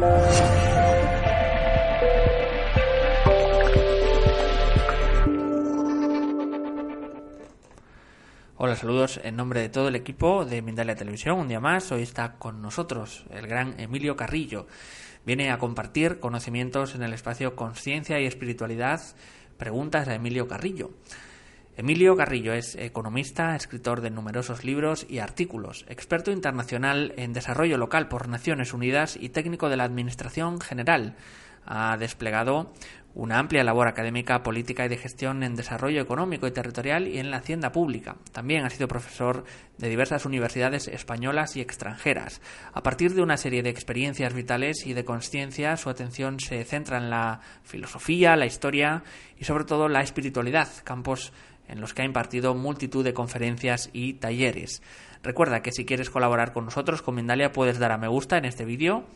Hola, saludos en nombre de todo el equipo de Mindalia Televisión. Un día más, hoy está con nosotros el gran Emilio Carrillo. Viene a compartir conocimientos en el espacio Conciencia y Espiritualidad. Preguntas a Emilio Carrillo. Emilio Carrillo es economista, escritor de numerosos libros y artículos, experto internacional en desarrollo local por Naciones Unidas y técnico de la Administración General. Ha desplegado una amplia labor académica, política y de gestión en desarrollo económico y territorial y en la hacienda pública. También ha sido profesor de diversas universidades españolas y extranjeras. A partir de una serie de experiencias vitales y de conciencia, su atención se centra en la filosofía, la historia y sobre todo la espiritualidad, campos en los que ha impartido multitud de conferencias y talleres. Recuerda que si quieres colaborar con nosotros, con Mindalia, puedes dar a me gusta en este vídeo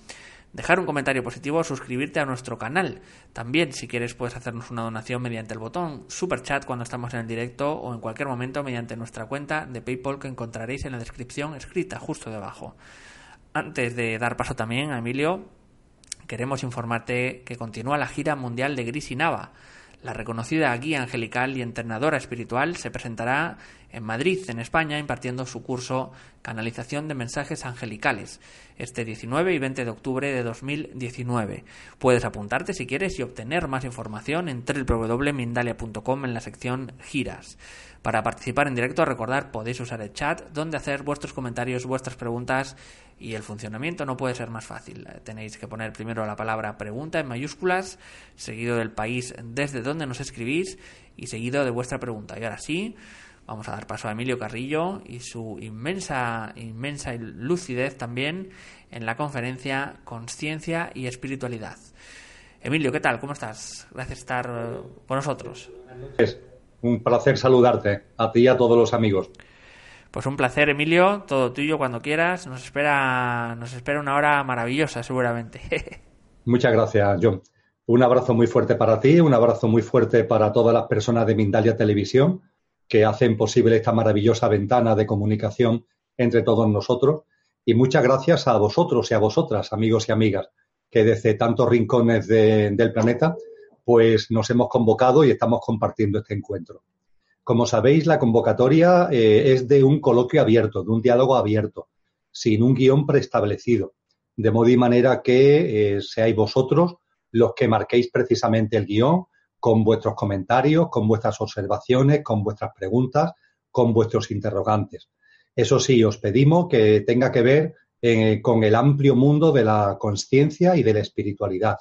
dejar un comentario positivo o suscribirte a nuestro canal. También, si quieres, puedes hacernos una donación mediante el botón Super Chat cuando estamos en el directo o en cualquier momento mediante nuestra cuenta de PayPal que encontraréis en la descripción escrita justo debajo. Antes de dar paso también a Emilio, queremos informarte que continúa la gira mundial de Gris y Nava. La reconocida guía angelical y entrenadora espiritual se presentará en Madrid, en España, impartiendo su curso Canalización de Mensajes Angelicales, este 19 y 20 de octubre de 2019. Puedes apuntarte si quieres y obtener más información en www.mindalia.com en la sección Giras. Para participar en directo, recordar, podéis usar el chat donde hacer vuestros comentarios, vuestras preguntas y el funcionamiento no puede ser más fácil. Tenéis que poner primero la palabra pregunta en mayúsculas, seguido del país desde donde nos escribís y seguido de vuestra pregunta. Y ahora sí, vamos a dar paso a Emilio Carrillo y su inmensa, inmensa lucidez también en la conferencia Conciencia y Espiritualidad. Emilio, ¿qué tal? ¿Cómo estás? Gracias por estar eh, con nosotros. Es un placer saludarte, a ti y a todos los amigos. Pues un placer, Emilio, todo tuyo cuando quieras. Nos espera, nos espera una hora maravillosa, seguramente. Muchas gracias, John. Un abrazo muy fuerte para ti, un abrazo muy fuerte para todas las personas de Mindalia Televisión que hacen posible esta maravillosa ventana de comunicación entre todos nosotros. Y muchas gracias a vosotros y a vosotras, amigos y amigas, que desde tantos rincones del planeta, pues nos hemos convocado y estamos compartiendo este encuentro. Como sabéis, la convocatoria eh, es de un coloquio abierto, de un diálogo abierto, sin un guion preestablecido, de modo y manera que eh, seáis vosotros los que marquéis precisamente el guion con vuestros comentarios, con vuestras observaciones, con vuestras preguntas, con vuestros interrogantes. Eso sí, os pedimos que tenga que ver eh, con el amplio mundo de la conciencia y de la espiritualidad.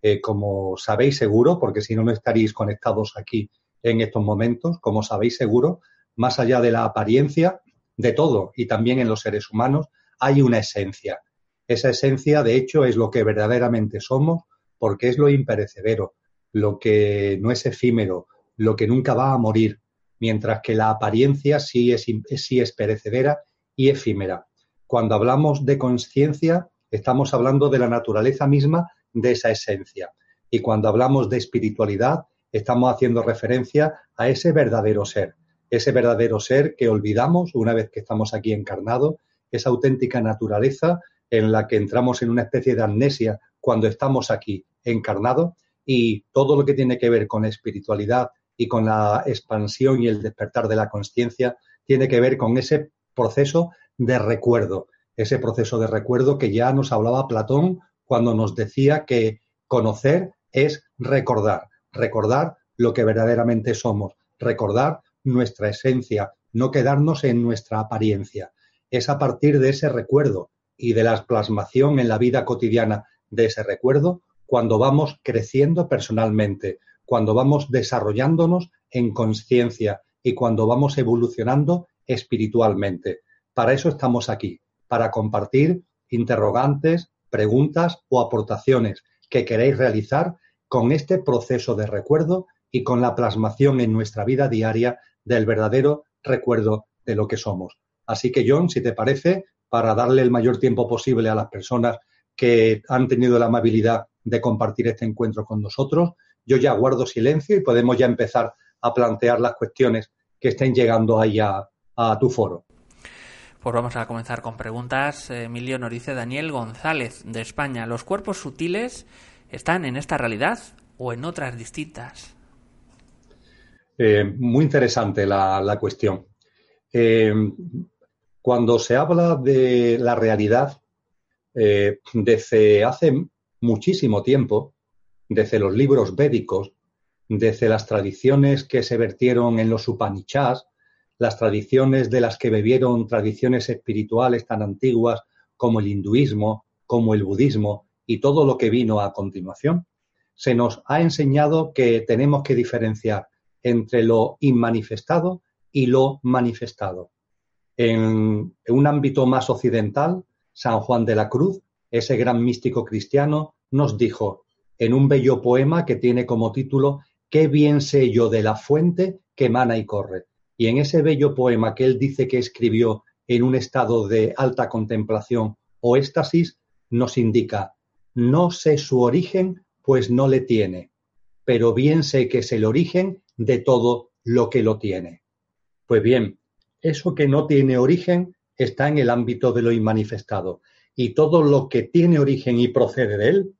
Eh, como sabéis seguro, porque si no, no estaréis conectados aquí en estos momentos, como sabéis seguro, más allá de la apariencia de todo y también en los seres humanos, hay una esencia. Esa esencia, de hecho, es lo que verdaderamente somos, porque es lo imperecedero, lo que no es efímero, lo que nunca va a morir, mientras que la apariencia sí es, sí es perecedera y efímera. Cuando hablamos de conciencia, estamos hablando de la naturaleza misma de esa esencia. Y cuando hablamos de espiritualidad, estamos haciendo referencia a ese verdadero ser, ese verdadero ser que olvidamos una vez que estamos aquí encarnados, esa auténtica naturaleza en la que entramos en una especie de amnesia cuando estamos aquí encarnados y todo lo que tiene que ver con espiritualidad y con la expansión y el despertar de la conciencia tiene que ver con ese proceso de recuerdo, ese proceso de recuerdo que ya nos hablaba Platón cuando nos decía que conocer es recordar, recordar lo que verdaderamente somos, recordar nuestra esencia, no quedarnos en nuestra apariencia. Es a partir de ese recuerdo y de la plasmación en la vida cotidiana de ese recuerdo cuando vamos creciendo personalmente, cuando vamos desarrollándonos en conciencia y cuando vamos evolucionando espiritualmente. Para eso estamos aquí, para compartir interrogantes, preguntas o aportaciones que queréis realizar con este proceso de recuerdo y con la plasmación en nuestra vida diaria del verdadero recuerdo de lo que somos. Así que, John, si te parece, para darle el mayor tiempo posible a las personas que han tenido la amabilidad de compartir este encuentro con nosotros. Yo ya guardo silencio y podemos ya empezar a plantear las cuestiones que estén llegando ahí a, tu foro. Pues vamos a comenzar con preguntas. Emilio nos dice Daniel González de España. ¿Los cuerpos sutiles están en esta realidad o en otras distintas? Eh, muy interesante la, cuestión. Eh, cuando se habla de la realidad, eh, desde hace muchísimo tiempo, desde los libros védicos, desde las tradiciones que se vertieron en los Upanishads, las tradiciones de las que bebieron tradiciones espirituales tan antiguas como el hinduismo, como el budismo y todo lo que vino a continuación, se nos ha enseñado que tenemos que diferenciar entre lo inmanifestado y lo manifestado. En un ámbito más occidental, San Juan de la Cruz, ese gran místico cristiano, nos dijo en un bello poema que tiene como título Qué bien sé yo de la fuente que emana y corre. Y en ese bello poema que él dice que escribió en un estado de alta contemplación o éxtasis, nos indica, no sé su origen, pues no le tiene, pero bien sé que es el origen de todo lo que lo tiene. Pues bien, eso que no tiene origen está en el ámbito de lo inmanifestado, y todo lo que tiene origen y procede de él,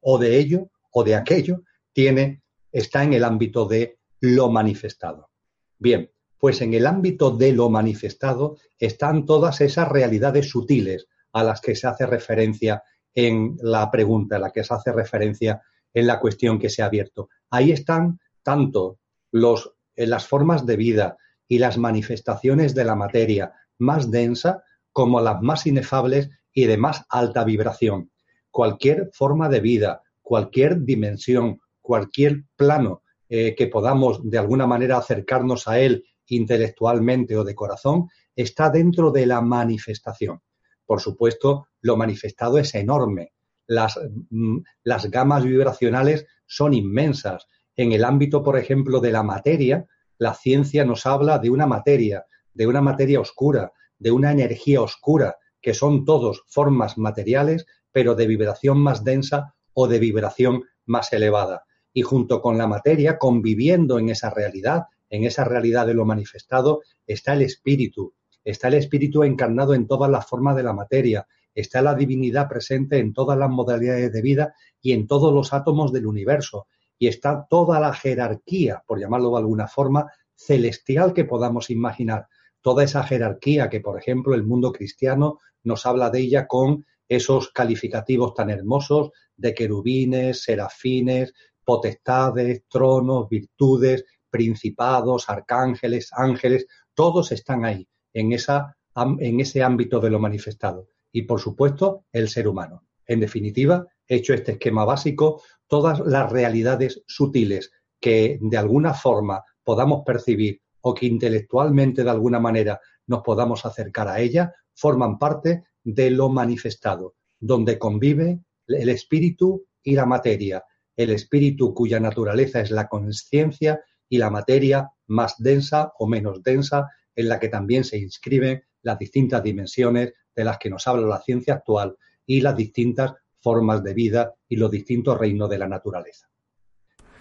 o de ello, o de aquello, tiene, está en el ámbito de lo manifestado. Bien, pues en el ámbito de lo manifestado están todas esas realidades sutiles a las que se hace referencia en la pregunta, a la que se hace referencia en la cuestión que se ha abierto. Ahí están tanto los, eh, las formas de vida y las manifestaciones de la materia más densa como las más inefables y de más alta vibración. Cualquier forma de vida, cualquier dimensión, cualquier plano eh, que podamos de alguna manera acercarnos a él intelectualmente o de corazón, está dentro de la manifestación. Por supuesto, lo manifestado es enorme. Las, mm, las gamas vibracionales son inmensas. En el ámbito, por ejemplo, de la materia, la ciencia nos habla de una materia, de una materia oscura, de una energía oscura, que son todos formas materiales, pero de vibración más densa o de vibración más elevada. Y junto con la materia, conviviendo en esa realidad, en esa realidad de lo manifestado, está el espíritu, está el espíritu encarnado en todas las formas de la materia, está la divinidad presente en todas las modalidades de vida y en todos los átomos del universo, y está toda la jerarquía, por llamarlo de alguna forma, celestial que podamos imaginar. Toda esa jerarquía que, por ejemplo, el mundo cristiano nos habla de ella con esos calificativos tan hermosos de querubines, serafines, potestades, tronos, virtudes, principados, arcángeles, ángeles, todos están ahí, en, esa, en ese ámbito de lo manifestado. Y, por supuesto, el ser humano. En definitiva, hecho este esquema básico, todas las realidades sutiles que de alguna forma podamos percibir o que intelectualmente de alguna manera nos podamos acercar a ella, forman parte de lo manifestado, donde convive el espíritu y la materia, el espíritu cuya naturaleza es la conciencia y la materia más densa o menos densa en la que también se inscriben las distintas dimensiones de las que nos habla la ciencia actual y las distintas formas de vida y los distintos reinos de la naturaleza.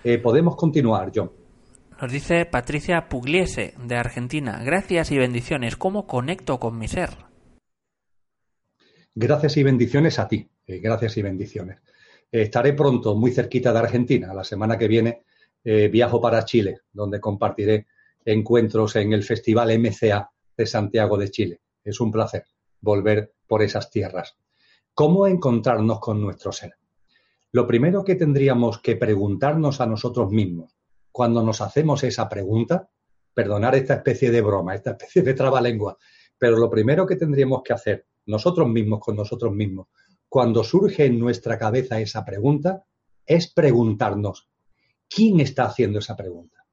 Eh, podemos continuar, John. Nos dice Patricia Pugliese, de Argentina. Gracias y bendiciones. ¿Cómo conecto con mi ser? Gracias y bendiciones a ti. Eh, gracias y bendiciones. Eh, estaré pronto muy cerquita de Argentina. La semana que viene eh, viajo para Chile, donde compartiré encuentros en el Festival MCA de Santiago de Chile. Es un placer volver por esas tierras. ¿Cómo encontrarnos con nuestro ser? Lo primero que tendríamos que preguntarnos a nosotros mismos cuando nos hacemos esa pregunta, perdonar esta especie de broma, esta especie de trabalengua, pero lo primero que tendríamos que hacer nosotros mismos con nosotros mismos, cuando surge en nuestra cabeza esa pregunta, es preguntarnos, ¿Quién está haciendo esa pregunta?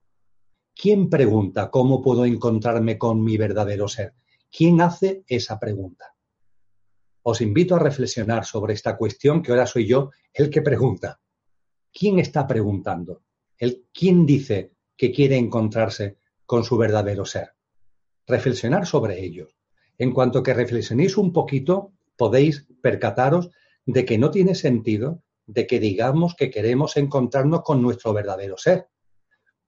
¿Quién pregunta cómo puedo encontrarme con mi verdadero ser? ¿Quién hace esa pregunta? Os invito a reflexionar sobre esta cuestión que ahora soy yo el que pregunta. ¿Quién está preguntando? El, ¿Quién dice que quiere encontrarse con su verdadero ser? Reflexionar sobre ello. En cuanto que reflexionéis un poquito, podéis percataros de que no tiene sentido de que digamos que queremos encontrarnos con nuestro verdadero ser.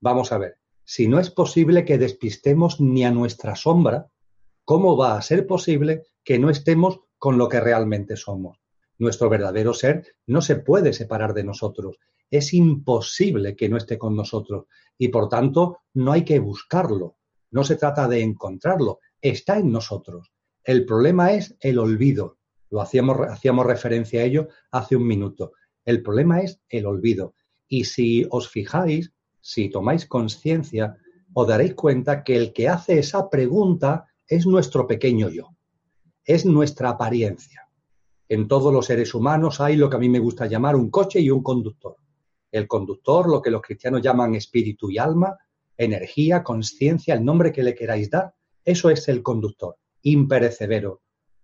Vamos a ver, si no es posible que despistemos ni a nuestra sombra, ¿cómo va a ser posible que no estemos con lo que realmente somos? Nuestro verdadero ser no se puede separar de nosotros. Es imposible que no esté con nosotros y por tanto no hay que buscarlo. No se trata de encontrarlo, está en nosotros. El problema es el olvido. Lo hacíamos, hacíamos referencia a ello hace un minuto. El problema es el olvido. Y si os fijáis, si tomáis conciencia, os daréis cuenta que el que hace esa pregunta es nuestro pequeño yo, es nuestra apariencia. En todos los seres humanos hay lo que a mí me gusta llamar un coche y un conductor. El conductor, lo que los cristianos llaman espíritu y alma, energía, conciencia, el nombre que le queráis dar, eso es el conductor, imperecedero,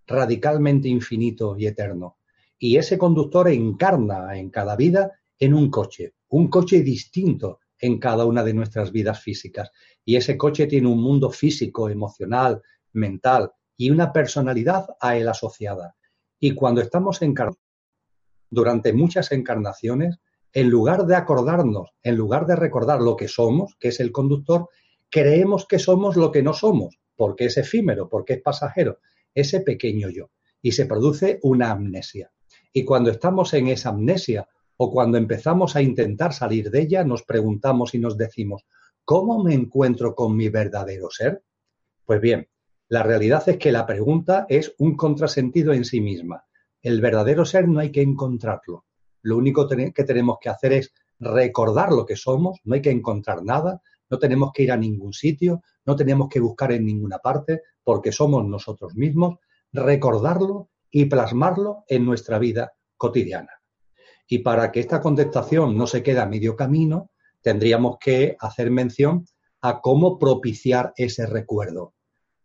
radicalmente infinito y eterno. Y ese conductor encarna en cada vida en un coche, un coche distinto en cada una de nuestras vidas físicas. Y ese coche tiene un mundo físico, emocional, mental y una personalidad a él asociada. Y cuando estamos encarnados, durante muchas encarnaciones, en lugar de acordarnos, en lugar de recordar lo que somos, que es el conductor, creemos que somos lo que no somos, porque es efímero, porque es pasajero, ese pequeño yo. Y se produce una amnesia. Y cuando estamos en esa amnesia o cuando empezamos a intentar salir de ella, nos preguntamos y nos decimos, ¿cómo me encuentro con mi verdadero ser? Pues bien, la realidad es que la pregunta es un contrasentido en sí misma. El verdadero ser no hay que encontrarlo. Lo único que tenemos que hacer es recordar lo que somos, no hay que encontrar nada, no tenemos que ir a ningún sitio, no tenemos que buscar en ninguna parte, porque somos nosotros mismos, recordarlo y plasmarlo en nuestra vida cotidiana. Y para que esta contestación no se quede a medio camino, tendríamos que hacer mención a cómo propiciar ese recuerdo.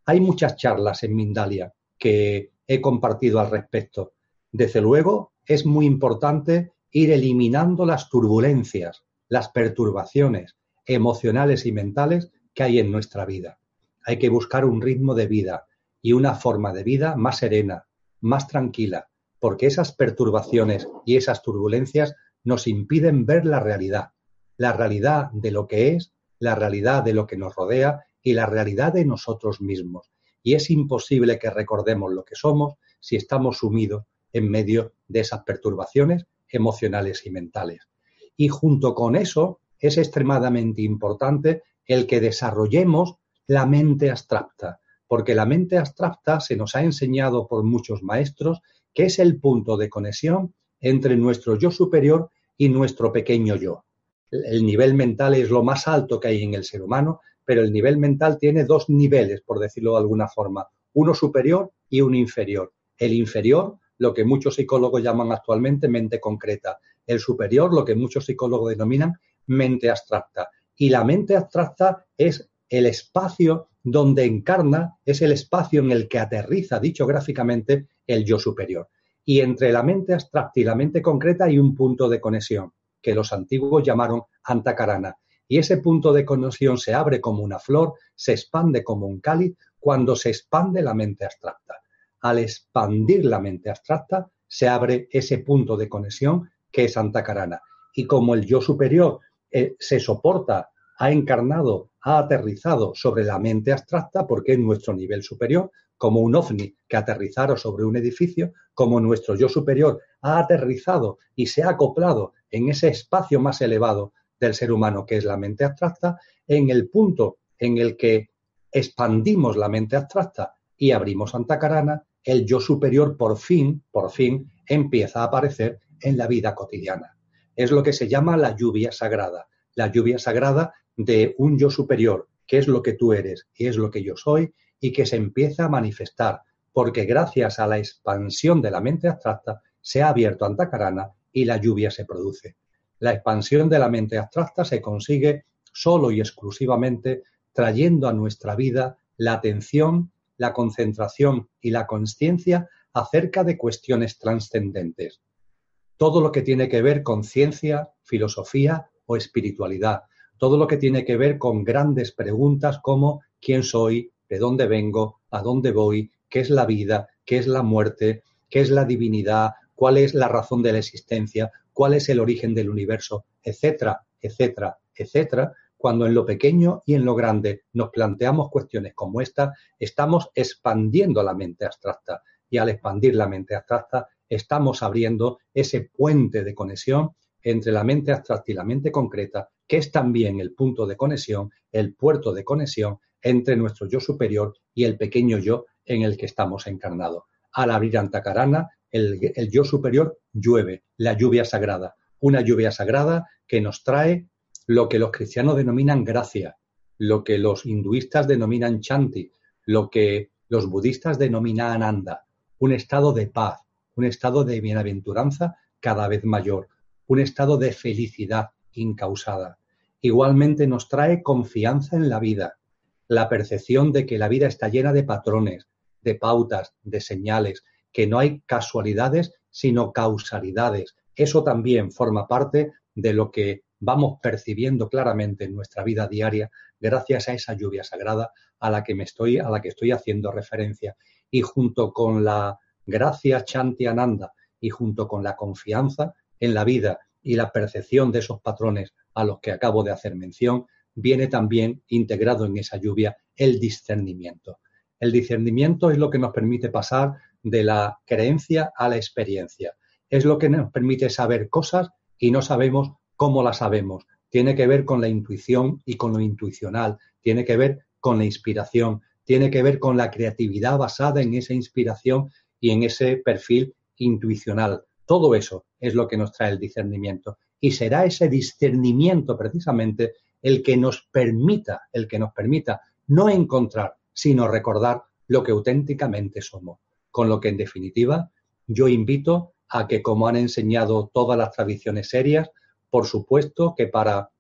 Hay muchas charlas en Mindalia que he compartido al respecto. Desde luego, es muy importante ir eliminando las turbulencias, las perturbaciones emocionales y mentales que hay en nuestra vida. Hay que buscar un ritmo de vida y una forma de vida más serena, más tranquila, porque esas perturbaciones y esas turbulencias nos impiden ver la realidad, la realidad de lo que es, la realidad de lo que nos rodea y la realidad de nosotros mismos. Y es imposible que recordemos lo que somos si estamos sumidos en medio de esas perturbaciones emocionales y mentales. Y junto con eso es extremadamente importante el que desarrollemos la mente abstracta, porque la mente abstracta se nos ha enseñado por muchos maestros que es el punto de conexión entre nuestro yo superior y nuestro pequeño yo. El nivel mental es lo más alto que hay en el ser humano, pero el nivel mental tiene dos niveles, por decirlo de alguna forma, uno superior y uno inferior. El inferior, lo que muchos psicólogos llaman actualmente mente concreta. El superior, lo que muchos psicólogos denominan mente abstracta. Y la mente abstracta es el espacio donde encarna, es el espacio en el que aterriza, dicho gráficamente, el yo superior. Y entre la mente abstracta y la mente concreta hay un punto de conexión, que los antiguos llamaron antacarana. Y ese punto de conexión se abre como una flor, se expande como un cáliz cuando se expande la mente abstracta. Al expandir la mente abstracta, se abre ese punto de conexión que es antacarana. Y como el yo superior eh, se soporta, ha encarnado, ha aterrizado sobre la mente abstracta porque es nuestro nivel superior, como un ovni que aterrizara sobre un edificio, como nuestro yo superior ha aterrizado y se ha acoplado en ese espacio más elevado del ser humano que es la mente abstracta, en el punto en el que expandimos la mente abstracta y abrimos Antacarana, el yo superior por fin, por fin, empieza a aparecer en la vida cotidiana. Es lo que se llama la lluvia sagrada, la lluvia sagrada de un yo superior, que es lo que tú eres y es lo que yo soy, y que se empieza a manifestar, porque gracias a la expansión de la mente abstracta se ha abierto Antacarana y la lluvia se produce. La expansión de la mente abstracta se consigue solo y exclusivamente trayendo a nuestra vida la atención, la concentración y la conciencia acerca de cuestiones trascendentes. Todo lo que tiene que ver con ciencia, filosofía o espiritualidad, todo lo que tiene que ver con grandes preguntas como quién soy, de dónde vengo, a dónde voy, qué es la vida, qué es la muerte, qué es la divinidad, cuál es la razón de la existencia, cuál es el origen del universo, etcétera, etcétera, etcétera. cuando en lo pequeño y en lo grande nos planteamos cuestiones como esta, estamos expandiendo la mente abstracta. Y al expandir la mente abstracta estamos abriendo ese puente de conexión entre la mente abstracta y la mente concreta, que es también el punto de conexión, el puerto de conexión entre nuestro yo superior y el pequeño yo en el que estamos encarnados. Al abrir Antacarana, el, el yo superior llueve, la lluvia sagrada, una lluvia sagrada que nos trae lo que los cristianos denominan gracia, lo que los hinduistas denominan chanti, lo que los budistas denominan ananda, un estado de paz, un estado de bienaventuranza cada vez mayor, un estado de felicidad incausada. Igualmente nos trae confianza en la vida, la percepción de que la vida está llena de patrones, de pautas, de señales, que no hay casualidades, sino causalidades. Eso también forma parte de lo que vamos percibiendo claramente en nuestra vida diaria gracias a esa lluvia sagrada a la que me estoy a la que estoy haciendo referencia y junto con la gracia Chanti Ananda y junto con la confianza en la vida y la percepción de esos patrones a los que acabo de hacer mención, viene también integrado en esa lluvia el discernimiento. El discernimiento es lo que nos permite pasar de la creencia a la experiencia. Es lo que nos permite saber cosas y no sabemos cómo la sabemos. Tiene que ver con la intuición y con lo intuicional, tiene que ver con la inspiración, tiene que ver con la creatividad basada en esa inspiración y en ese perfil intuicional. Todo eso es lo que nos trae el discernimiento. Y será ese discernimiento precisamente el que nos permita, el que nos permita no encontrar, sino recordar lo que auténticamente somos. Con lo que, en definitiva, yo invito a que, como han enseñado todas las tradiciones serias, por supuesto que para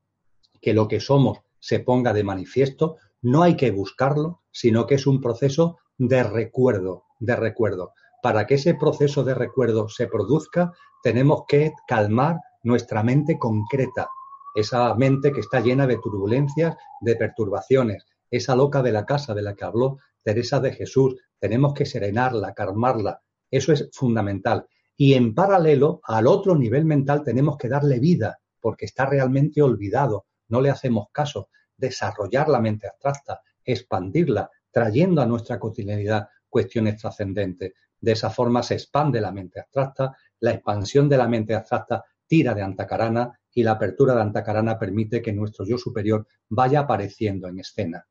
que lo que somos se ponga de manifiesto, no hay que buscarlo, sino que es un proceso de recuerdo, de recuerdo. Para que ese proceso de recuerdo se produzca, tenemos que calmar nuestra mente concreta, esa mente que está llena de turbulencias, de perturbaciones, esa loca de la casa de la que habló Teresa de Jesús. Tenemos que serenarla, calmarla. Eso es fundamental. Y en paralelo, al otro nivel mental tenemos que darle vida, porque está realmente olvidado, no le hacemos caso, desarrollar la mente abstracta, expandirla, trayendo a nuestra cotidianidad cuestiones trascendentes. De esa forma se expande la mente abstracta, la expansión de la mente abstracta tira de Antacarana y la apertura de Antacarana permite que nuestro yo superior vaya apareciendo en escena.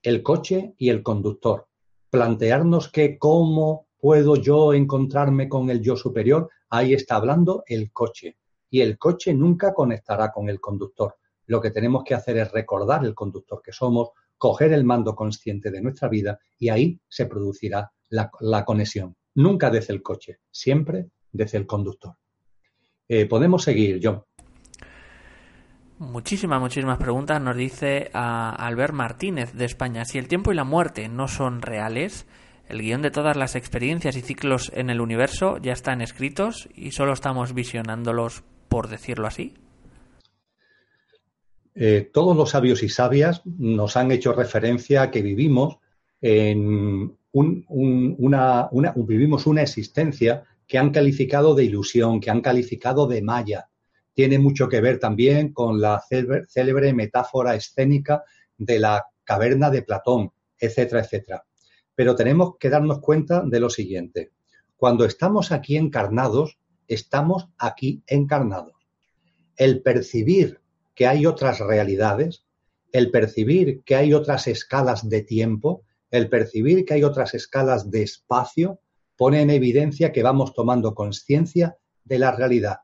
El coche y el conductor. Plantearnos que cómo puedo yo encontrarme con el yo superior, ahí está hablando el coche y el coche nunca conectará con el conductor. Lo que tenemos que hacer es recordar el conductor que somos, coger el mando consciente de nuestra vida y ahí se producirá la, conexión. Nunca desde el coche, siempre desde el conductor. Eh, podemos seguir, John. Muchísimas, muchísimas preguntas. Nos dice a Albert Martínez de España, si el tiempo y la muerte no son reales, el guion de todas las experiencias y ciclos en el universo ya están escritos y solo estamos visionándolos por decirlo así? Eh, todos los sabios y sabias nos han hecho referencia a que vivimos en vivimos una existencia que han calificado de ilusión, que han calificado de maya. Tiene mucho que ver también con la célebre metáfora escénica de la caverna de Platón, etcétera, etcétera. Pero tenemos que darnos cuenta de lo siguiente. Cuando estamos aquí encarnados, estamos aquí encarnados. El percibir que hay otras realidades, el percibir que hay otras escalas de tiempo, el percibir que hay otras escalas de espacio, pone en evidencia que vamos tomando conciencia de la realidad.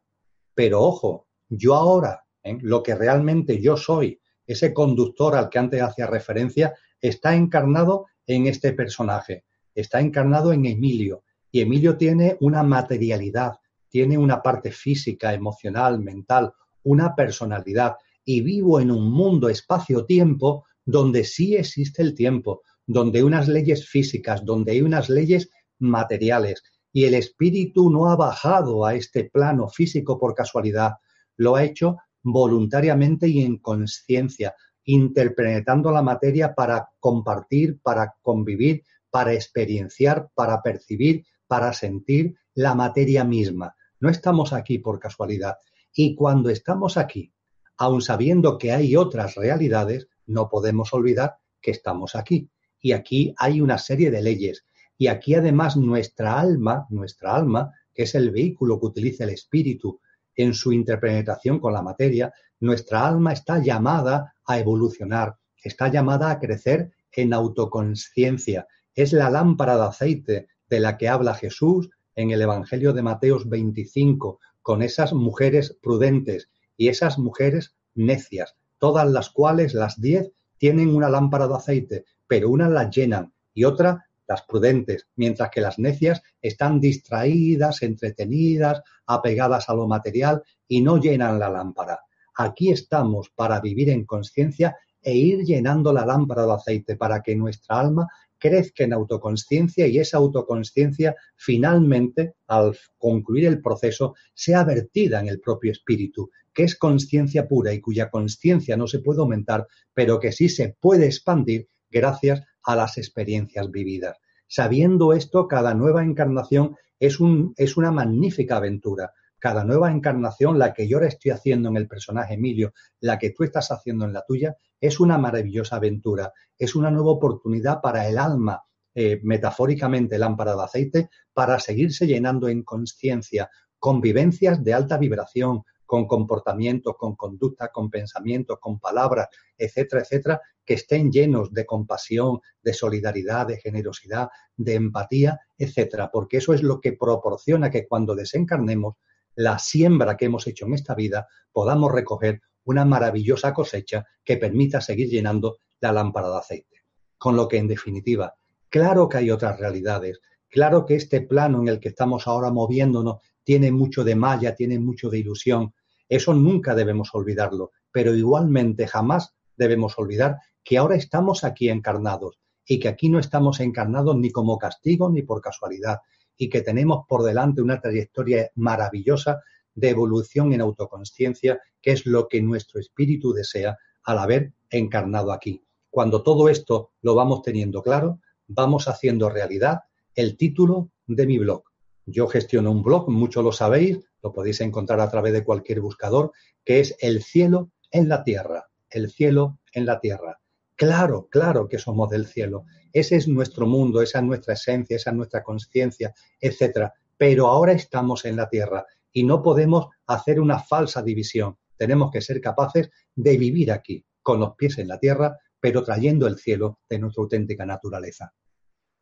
Pero ojo, yo ahora, ¿eh? lo que realmente yo soy, ese conductor al que antes hacía referencia, está encarnado en este personaje, está encarnado en Emilio, y Emilio tiene una materialidad, tiene una parte física, emocional, mental, una personalidad y vivo en un mundo espacio-tiempo donde sí existe el tiempo, donde hay unas leyes físicas, donde hay unas leyes materiales y el espíritu no ha bajado a este plano físico por casualidad, lo ha hecho voluntariamente y en conciencia, interpretando la materia para compartir, para convivir, para experienciar, para percibir, para sentir la materia misma. No estamos aquí por casualidad. Y cuando estamos aquí, aun sabiendo que hay otras realidades, no podemos olvidar que estamos aquí. Y aquí hay una serie de leyes. Y aquí además nuestra alma, nuestra alma, que es el vehículo que utiliza el espíritu en su interpretación con la materia, nuestra alma está llamada a evolucionar, está llamada a crecer en autoconciencia. Es la lámpara de aceite de la que habla Jesús en el Evangelio de Mateos 25, con esas mujeres prudentes y esas mujeres necias, todas las cuales, las diez, tienen una lámpara de aceite, pero una la llenan y otra las prudentes, mientras que las necias están distraídas, entretenidas, apegadas a lo material y no llenan la lámpara. Aquí estamos para vivir en conciencia e ir llenando la lámpara de aceite para que nuestra alma crezca en autoconsciencia y esa autoconsciencia finalmente, al concluir el proceso, sea vertida en el propio espíritu, que es conciencia pura y cuya conciencia no se puede aumentar, pero que sí se puede expandir gracias a las experiencias vividas. Sabiendo esto, cada nueva encarnación es, un, es una magnífica aventura. Cada nueva encarnación, la que yo ahora estoy haciendo en el personaje Emilio, la que tú estás haciendo en la tuya, es una maravillosa aventura, es una nueva oportunidad para el alma, eh, metafóricamente lámpara de aceite, para seguirse llenando en conciencia, con vivencias de alta vibración, con comportamientos, con conducta, con pensamientos, con palabras, etcétera, etcétera, que estén llenos de compasión, de solidaridad, de generosidad, de empatía, etcétera, porque eso es lo que proporciona que cuando desencarnemos, la siembra que hemos hecho en esta vida, podamos recoger una maravillosa cosecha que permita seguir llenando la lámpara de aceite. Con lo que, en definitiva, claro que hay otras realidades, claro que este plano en el que estamos ahora moviéndonos tiene mucho de malla, tiene mucho de ilusión. Eso nunca debemos olvidarlo, pero igualmente jamás debemos olvidar que ahora estamos aquí encarnados y que aquí no estamos encarnados ni como castigo ni por casualidad y que tenemos por delante una trayectoria maravillosa de evolución en autoconsciencia, que es lo que nuestro espíritu desea al haber encarnado aquí. Cuando todo esto lo vamos teniendo claro, vamos haciendo realidad el título de mi blog. Yo gestiono un blog, muchos lo sabéis, lo podéis encontrar a través de cualquier buscador, que es El cielo en la tierra, el cielo en la tierra. Claro, claro que somos del cielo. Ese es nuestro mundo, esa es nuestra esencia, esa es nuestra conciencia, etcétera. Pero ahora estamos en la tierra y no podemos hacer una falsa división. Tenemos que ser capaces de vivir aquí, con los pies en la tierra, pero trayendo el cielo de nuestra auténtica naturaleza.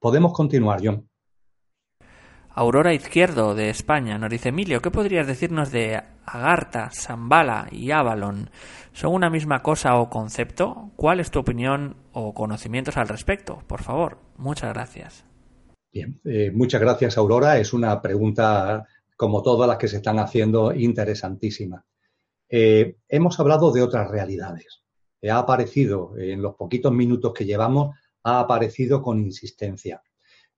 Podemos continuar, John. Aurora Izquierdo, de España, nos dice Emilio, ¿qué podrías decirnos de Agartha, Zambala y Avalon? ¿Son una misma cosa o concepto? ¿Cuál es tu opinión o conocimientos al respecto? Por favor, muchas gracias. Bien, eh, muchas gracias, Aurora. Es una pregunta como todas las que se están haciendo, interesantísima. Eh, hemos hablado de otras realidades. ha aparecido, en los poquitos minutos que llevamos, ha aparecido con insistencia.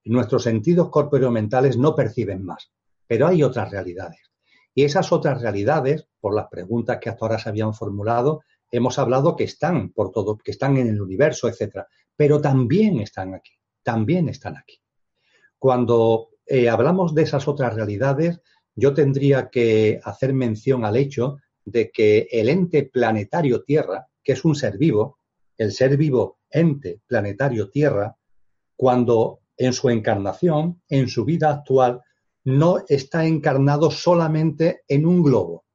Nuestros sentidos corporeo-mentales no perciben más, pero hay otras realidades. Y esas otras realidades, por las preguntas que hasta ahora se habían formulado, hemos hablado que están por todo, que están en el universo, etcétera, pero también están aquí, también están aquí. Cuando eh, hablamos de esas otras realidades, yo tendría que hacer mención al hecho de que el ente planetario Tierra, que es un ser vivo, el ser vivo ente planetario Tierra, cuando en su encarnación, en su vida actual, no está encarnado solamente en un globo,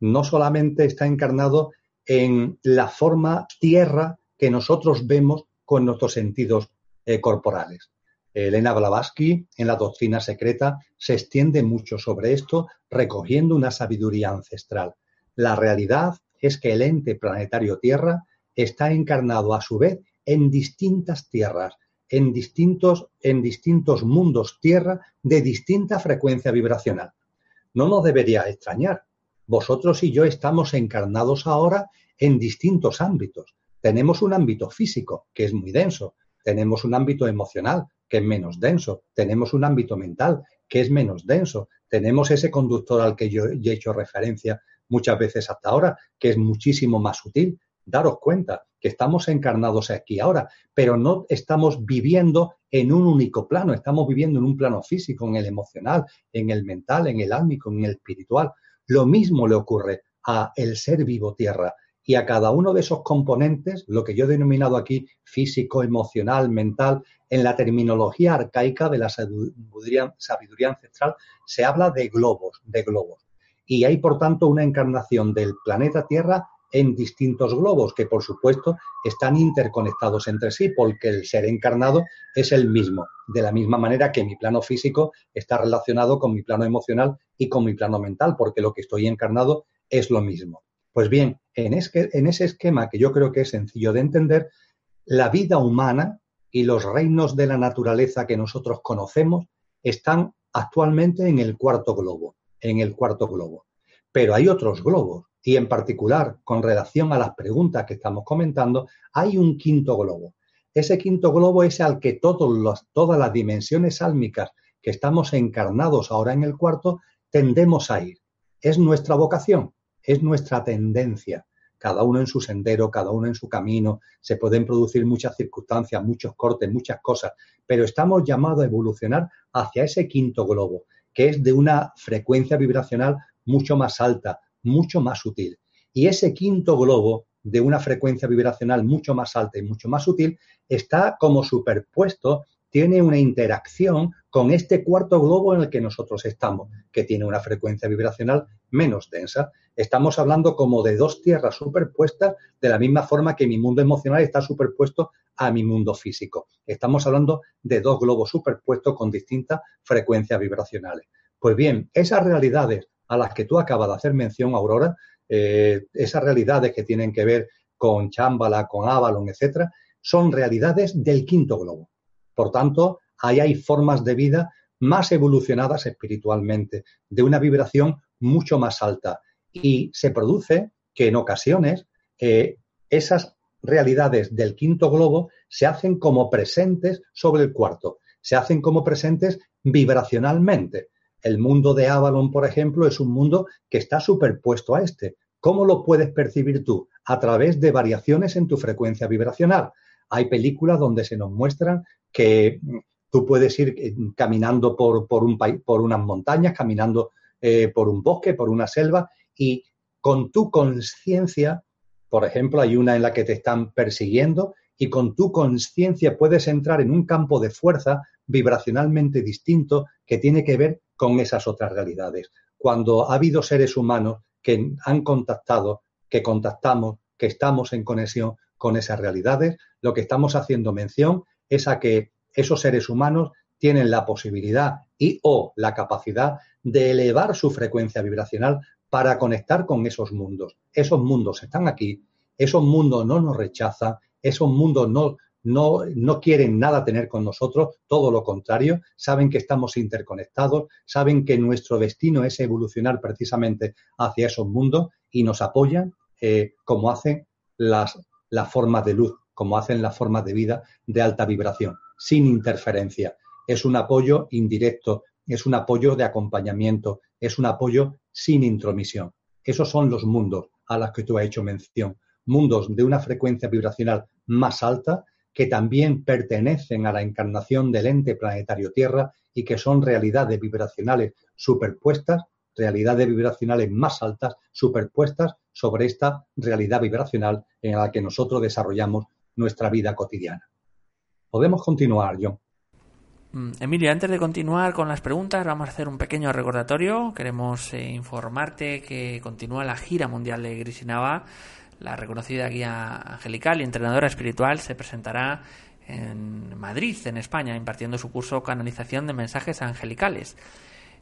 no solamente está encarnado en la forma Tierra que nosotros vemos con nuestros sentidos eh, corporales. Elena Blavatsky, en la doctrina secreta, se extiende mucho sobre esto, recogiendo una sabiduría ancestral. La realidad es que el ente planetario Tierra está encarnado a su vez en distintas tierras, en distintos, en distintos mundos Tierra de distinta frecuencia vibracional. No nos debería extrañar. Vosotros y yo estamos encarnados ahora en distintos ámbitos. Tenemos un ámbito físico, que es muy denso. Tenemos un ámbito emocional, que es menos denso. Tenemos un ámbito mental, que es menos denso. Tenemos ese conductor al que yo he hecho referencia muchas veces hasta ahora, que es muchísimo más sutil. Daros cuenta que estamos encarnados aquí ahora, pero no estamos viviendo en un único plano, estamos viviendo en un plano físico, en el emocional, en el mental, en el álmico, en el espiritual. Lo mismo le ocurre a el ser vivo tierra y a cada uno de esos componentes, lo que yo he denominado aquí físico, emocional, mental, en la terminología arcaica de la sabiduría, sabiduría ancestral se habla de globos, de globos. Y hay, por tanto, una encarnación del planeta Tierra en distintos globos que, por supuesto, están interconectados entre sí, porque el ser encarnado es el mismo, de la misma manera que mi plano físico está relacionado con mi plano emocional y con mi plano mental, porque lo que estoy encarnado es lo mismo. Pues bien, en, en ese esquema que yo creo que es sencillo de entender, la vida humana y los reinos de la naturaleza que nosotros conocemos están actualmente en el cuarto globo, en el cuarto globo. Pero hay otros globos y en particular con relación a las preguntas que estamos comentando, hay un quinto globo. Ese quinto globo es al que todos todas las dimensiones álmicas que estamos encarnados ahora en el cuarto tendemos a ir. Es nuestra vocación, es nuestra tendencia. Cada uno en su sendero, cada uno en su camino, se pueden producir muchas circunstancias, muchos cortes, muchas cosas, pero estamos llamados a evolucionar hacia ese quinto globo, que es de una frecuencia vibracional mucho más alta, mucho más sutil. Y ese quinto globo de una frecuencia vibracional mucho más alta y mucho más sutil está como superpuesto, tiene una interacción con este cuarto globo en el que nosotros estamos, que tiene una frecuencia vibracional menos densa. Estamos hablando como de dos tierras superpuestas de la misma forma que mi mundo emocional está superpuesto a mi mundo físico. Estamos hablando de dos globos superpuestos con distintas frecuencias vibracionales. Pues bien, esas realidades a las que tú acabas de hacer mención, Aurora, eh, esas realidades que tienen que ver con Chambala, con Avalon, etcétera, son realidades del quinto globo. Por tanto, ahí hay formas de vida más evolucionadas espiritualmente, de una vibración mucho más alta. Y se produce que en ocasiones eh, esas realidades del quinto globo se hacen como presentes sobre el cuarto, se hacen como presentes vibracionalmente. El mundo de Avalon, por ejemplo, es un mundo que está superpuesto a este. ¿Cómo lo puedes percibir tú? A través de variaciones en tu frecuencia vibracional. Hay películas donde se nos muestran que tú puedes ir eh, caminando por, por, un, por unas montañas, caminando eh, por un bosque, por una selva, y con tu conciencia, por ejemplo, hay una en la que te están persiguiendo, y con tu conciencia puedes entrar en un campo de fuerza vibracionalmente distinto que tiene que ver con esas otras realidades. Cuando ha habido seres humanos que han contactado, que contactamos, que estamos en conexión con esas realidades, lo que estamos haciendo mención es a que esos seres humanos tienen la posibilidad y o la capacidad de elevar su frecuencia vibracional para conectar con esos mundos. Esos mundos están aquí, esos mundos no nos rechazan, esos mundos no, no, no quieren nada tener con nosotros, todo lo contrario, saben que estamos interconectados, saben que nuestro destino es evolucionar precisamente hacia esos mundos y nos apoyan eh, como hacen las, las formas de luz, como hacen las formas de vida de alta vibración, sin interferencia. Es un apoyo indirecto, es un apoyo de acompañamiento, es un apoyo sin intromisión. Esos son los mundos a los que tú has hecho mención. Mundos de una frecuencia vibracional más alta que también pertenecen a la encarnación del ente planetario Tierra y que son realidades vibracionales superpuestas, realidades vibracionales más altas superpuestas sobre esta realidad vibracional en la que nosotros desarrollamos nuestra vida cotidiana. Podemos continuar, John. Mm, Emilio, antes de continuar con las preguntas, vamos a hacer un pequeño recordatorio. Queremos eh, informarte que continúa la gira mundial de Grisinava la reconocida guía angelical y entrenadora espiritual se presentará en Madrid, en España, impartiendo su curso Canalización de Mensajes Angelicales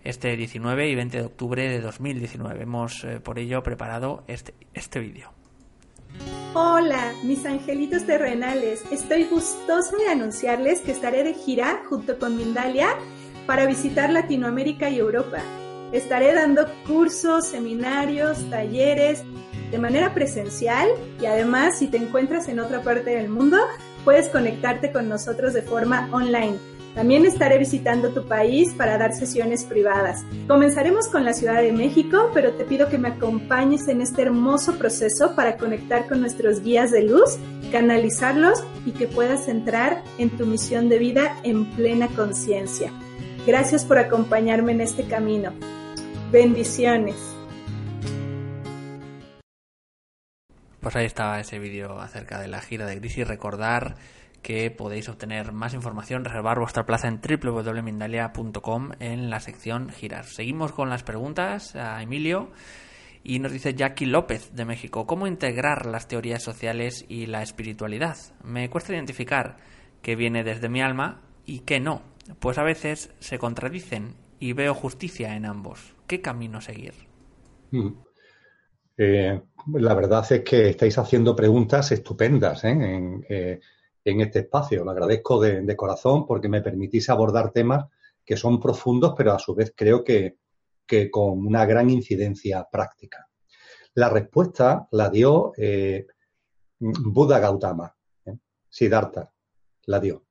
este 19 y 20 de octubre de 2019. Hemos eh, por ello preparado este, este vídeo. Hola, mis angelitos terrenales. Estoy gustosa de anunciarles que estaré de gira junto con Mindalia para visitar Latinoamérica y Europa. Estaré dando cursos, seminarios, talleres de manera presencial y además si te encuentras en otra parte del mundo, puedes conectarte con nosotros de forma online. También estaré visitando tu país para dar sesiones privadas. Comenzaremos con la Ciudad de México, pero te pido que me acompañes en este hermoso proceso para conectar con nuestros guías de luz, canalizarlos y que puedas entrar en tu misión de vida en plena conciencia. Gracias por acompañarme en este camino. Bendiciones. Pues ahí estaba ese vídeo acerca de la gira de Gris y recordar que podéis obtener más información, reservar vuestra plaza en www.mindalia.com en la sección girar. Seguimos con las preguntas a Emilio y nos dice Jackie López de México, ¿cómo integrar las teorías sociales y la espiritualidad? Me cuesta identificar qué viene desde mi alma y qué no, pues a veces se contradicen y veo justicia en ambos. ¿Qué camino seguir? Mm. Eh, la verdad es que estáis haciendo preguntas estupendas ¿eh? en, eh, en, este espacio. Lo agradezco de, de, corazón porque me permitís abordar temas que son profundos, pero a su vez creo que, que con una gran incidencia práctica. La respuesta la dio Buda Gautama, Siddhartha, la dio.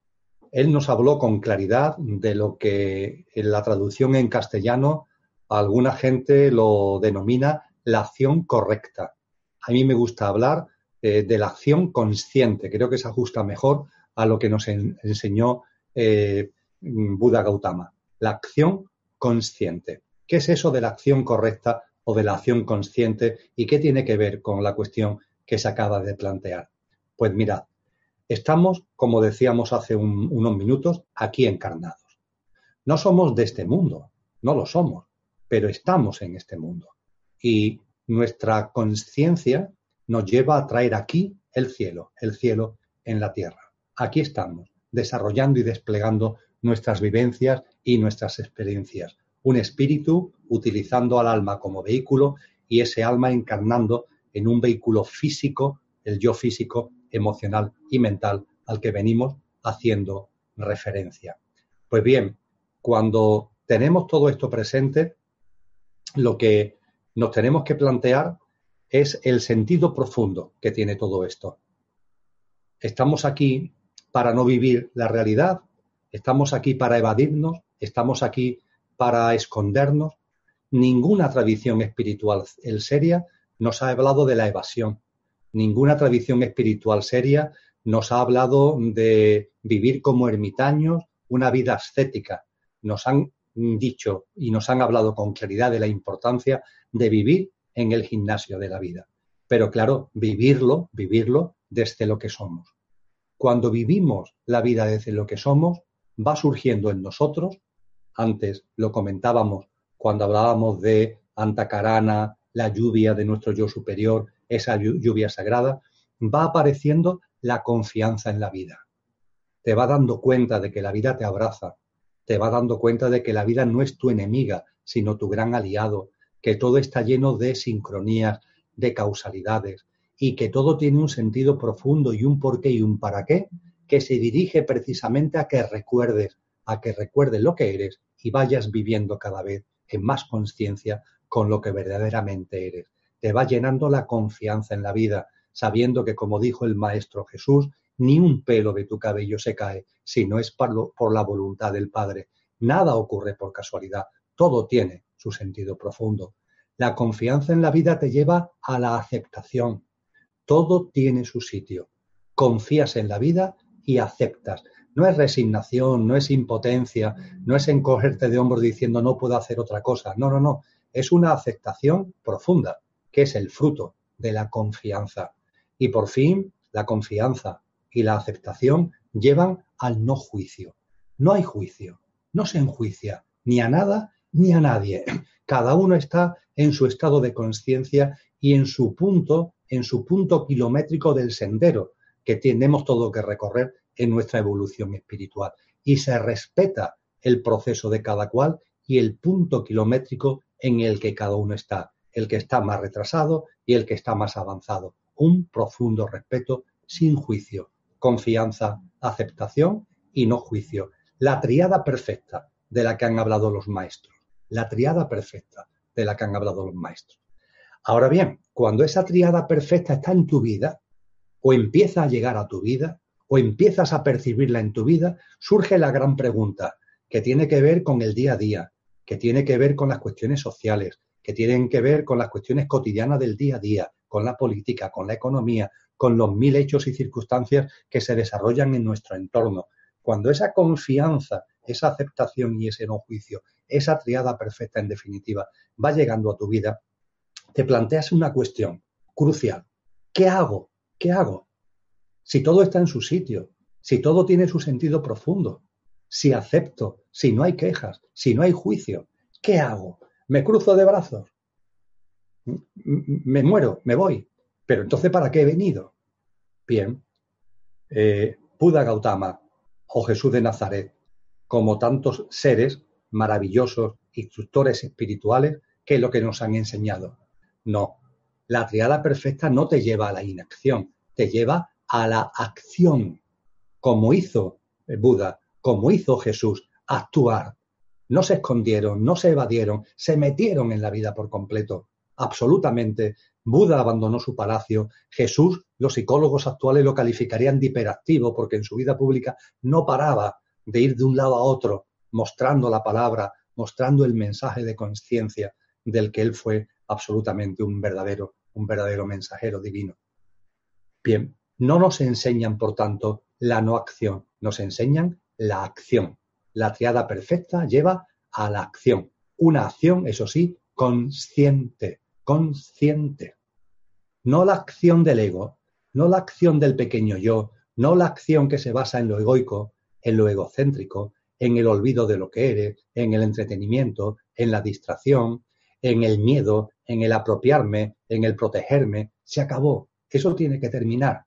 Él nos habló con claridad de lo que en la traducción en castellano alguna gente lo denomina la acción correcta. A mí me gusta hablar eh, de la acción consciente. Creo que se ajusta mejor a lo que nos en, enseñó eh, Buda Gautama. La acción consciente. ¿Qué es eso de la acción correcta o de la acción consciente y qué tiene que ver con la cuestión que se acaba de plantear? Pues mirad, estamos, como decíamos hace un, unos minutos, aquí encarnados. No somos de este mundo, no lo somos, pero estamos en este mundo y nuestra conciencia nos lleva a traer aquí el cielo, el cielo en la tierra. Aquí estamos, desarrollando y desplegando nuestras vivencias y nuestras experiencias. Un espíritu utilizando al alma como vehículo y ese alma encarnando en un vehículo físico, el yo físico, emocional y mental al que venimos haciendo referencia. Pues bien, cuando tenemos todo esto presente, lo que nos tenemos que plantear es el sentido profundo que tiene todo esto. Estamos aquí para no vivir la realidad, estamos aquí para evadirnos, estamos aquí para escondernos. Ninguna tradición espiritual seria nos ha hablado de la evasión. Ninguna tradición espiritual seria nos ha hablado de vivir como ermitaños, una vida ascética. Nos han dicho y nos han hablado con claridad de la importancia de vivir en el gimnasio de la vida. Pero claro, vivirlo, vivirlo desde lo que somos. Cuando vivimos la vida desde lo que somos, va surgiendo en nosotros, antes lo comentábamos cuando hablábamos de Antacarana, la lluvia de nuestro yo superior, esa lluvia sagrada, va apareciendo la confianza en la vida. Te va dando cuenta de que la vida te abraza, te va dando cuenta de que la vida no es tu enemiga, sino tu gran aliado, que todo está lleno de sincronías, de causalidades, y que todo tiene un sentido profundo y un porqué y un para qué, que se dirige precisamente a que recuerdes, a que recuerdes lo que eres y vayas viviendo cada vez en más conciencia con lo que verdaderamente eres. Te va llenando la confianza en la vida, sabiendo que, como dijo el Maestro Jesús, ni un pelo de tu cabello se cae, si no es por, la voluntad del Padre. Nada ocurre por casualidad, todo tiene su sentido profundo. La confianza en la vida te lleva a la aceptación. Todo tiene su sitio. Confías en la vida y aceptas. No es resignación, no es impotencia, no es encogerte de hombros diciendo no puedo hacer otra cosa. No, no, no. Es una aceptación profunda, que es el fruto de la confianza. Y por fin, la confianza y la aceptación llevan al no juicio. No hay juicio, no se enjuicia ni a nada ni a nadie. Cada uno está en su estado de conciencia y en su punto, en su punto kilométrico del sendero que tenemos todo que recorrer en nuestra evolución espiritual. Y se respeta el proceso de cada cual y el punto kilométrico en el que cada uno está, el que está más retrasado y el que está más avanzado. Un profundo respeto sin juicio, confianza, aceptación y no juicio. La triada perfecta de la que han hablado los maestros. La triada perfecta de la que han hablado los maestros. Ahora bien, cuando esa triada perfecta está en tu vida, o empieza a llegar a tu vida, o empiezas a percibirla en tu vida, surge la gran pregunta que tiene que ver con el día a día, que tiene que ver con las cuestiones sociales, que tienen que ver con las cuestiones cotidianas del día a día, con la política, con la economía, con los mil hechos y circunstancias que se desarrollan en nuestro entorno. Cuando esa confianza, esa aceptación y ese no juicio, esa triada perfecta en definitiva, va llegando a tu vida, te planteas una cuestión crucial. ¿Qué hago? ¿Qué hago? Si todo está en su sitio, si todo tiene su sentido profundo, si acepto, si no hay quejas, si no hay juicio, ¿qué hago? ¿Me cruzo de brazos? ¿Me muero? ¿Me voy? Pero entonces, ¿para qué he venido? Bien, eh, Buda Gautama o Jesús de Nazaret, como tantos seres maravillosos, instructores espirituales, ¿qué es lo que nos han enseñado? No, la triada perfecta no te lleva a la inacción, te lleva a la acción, como hizo Buda, como hizo Jesús, actuar. No se escondieron, no se evadieron, se metieron en la vida por completo, absolutamente. Buda abandonó su palacio, Jesús, los psicólogos actuales lo calificarían de hiperactivo porque en su vida pública no paraba de ir de un lado a otro, mostrando la palabra, mostrando el mensaje de conciencia del que él fue absolutamente un verdadero, un verdadero mensajero divino. Bien, no nos enseñan, por tanto, la no acción, nos enseñan la acción. La triada perfecta lleva a la acción. Una acción, eso sí, consciente, consciente. No la acción del ego, no la acción del pequeño yo, no la acción que se basa en lo egoico, en lo egocéntrico, en el olvido de lo que eres, en el entretenimiento, en la distracción, en el miedo, en el apropiarme, en el protegerme. Se acabó. Eso tiene que terminar.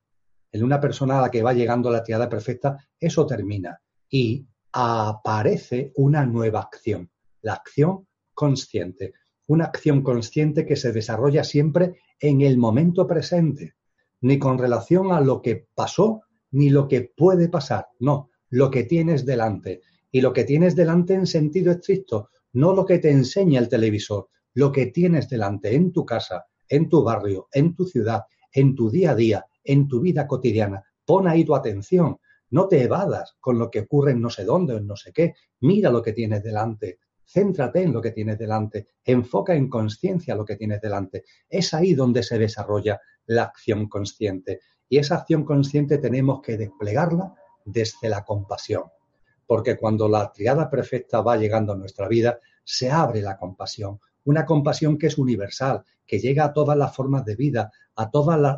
En una persona a la que va llegando la triada perfecta, eso termina. Y aparece una nueva acción, la acción consciente. Una acción consciente que se desarrolla siempre en el momento presente, ni con relación a lo que pasó, ni lo que puede pasar. No, lo que tienes delante. Y lo que tienes delante en sentido estricto, no lo que te enseña el televisor, lo que tienes delante en tu casa, en tu barrio, en tu ciudad, en tu día a día, en tu vida cotidiana. Pon ahí tu atención. No te evadas con lo que ocurre en no sé dónde o en no sé qué. Mira lo que tienes delante. Céntrate en lo que tienes delante. Enfoca en conciencia lo que tienes delante. Es ahí donde se desarrolla la acción consciente. Y esa acción consciente tenemos que desplegarla desde la compasión. Porque cuando la triada perfecta va llegando a nuestra vida, se abre la compasión, una compasión que es universal, que llega a todas las formas de vida, a,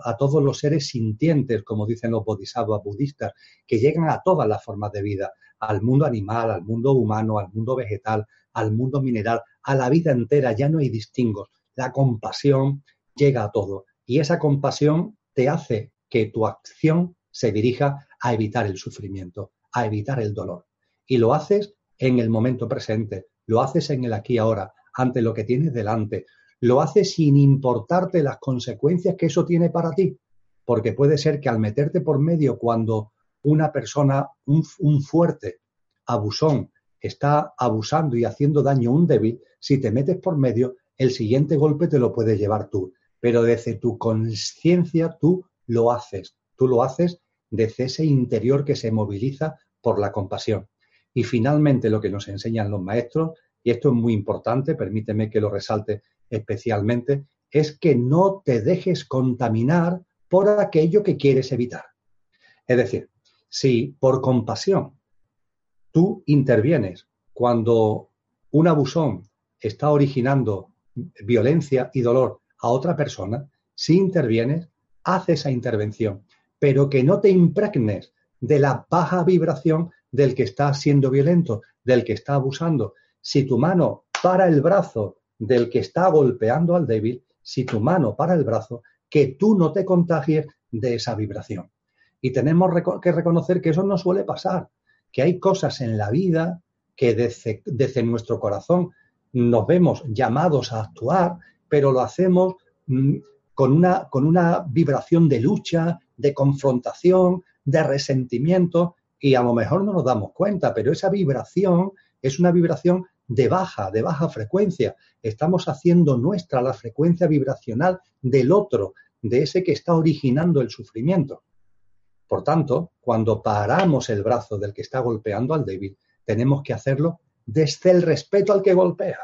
a todos los seres sintientes, como dicen los bodhisattvas budistas, que llegan a todas las formas de vida, al mundo animal, al mundo humano, al mundo vegetal, al mundo mineral, a la vida entera, ya no hay distingos. La compasión llega a todo y esa compasión te hace que tu acción se dirija a evitar el sufrimiento, a evitar el dolor. Y lo haces en el momento presente, lo haces en el aquí ahora, ante lo que tienes delante. Lo haces sin importarte las consecuencias que eso tiene para ti. Porque puede ser que al meterte por medio cuando una persona, un, fuerte, abusón, está abusando y haciendo daño a un débil, si te metes por medio, el siguiente golpe te lo puedes llevar tú. Pero desde tu conciencia tú lo haces. Tú lo haces desde ese interior que se moviliza por la compasión. Y finalmente lo que nos enseñan los maestros y esto es muy importante, permíteme que lo resalte especialmente, es que no te dejes contaminar por aquello que quieres evitar. Es decir, si por compasión tú intervienes cuando un abusón está originando violencia y dolor a otra persona, si intervienes, haz esa intervención, pero que no te impregnes de la baja vibración del que está siendo violento, del que está abusando, si tu mano para el brazo del que está golpeando al débil, si tu mano para el brazo, que tú no te contagies de esa vibración. Y tenemos que reconocer que eso no suele pasar, que hay cosas en la vida que desde, nuestro corazón nos vemos llamados a actuar, pero lo hacemos mm, con una, con una vibración de lucha, de confrontación, de resentimiento, y a lo mejor no nos damos cuenta, pero esa vibración es una vibración de baja, de baja frecuencia. Estamos haciendo nuestra la frecuencia vibracional del otro, de ese que está originando el sufrimiento. Por tanto, cuando paramos el brazo del que está golpeando al débil, tenemos que hacerlo desde el respeto al que golpea.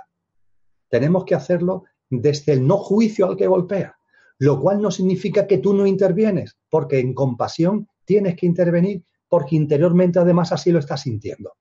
Tenemos que hacerlo desde el no juicio al que golpea, lo cual no significa que tú no intervienes, porque en compasión tienes que intervenir porque interiormente además así lo estás sintiendo.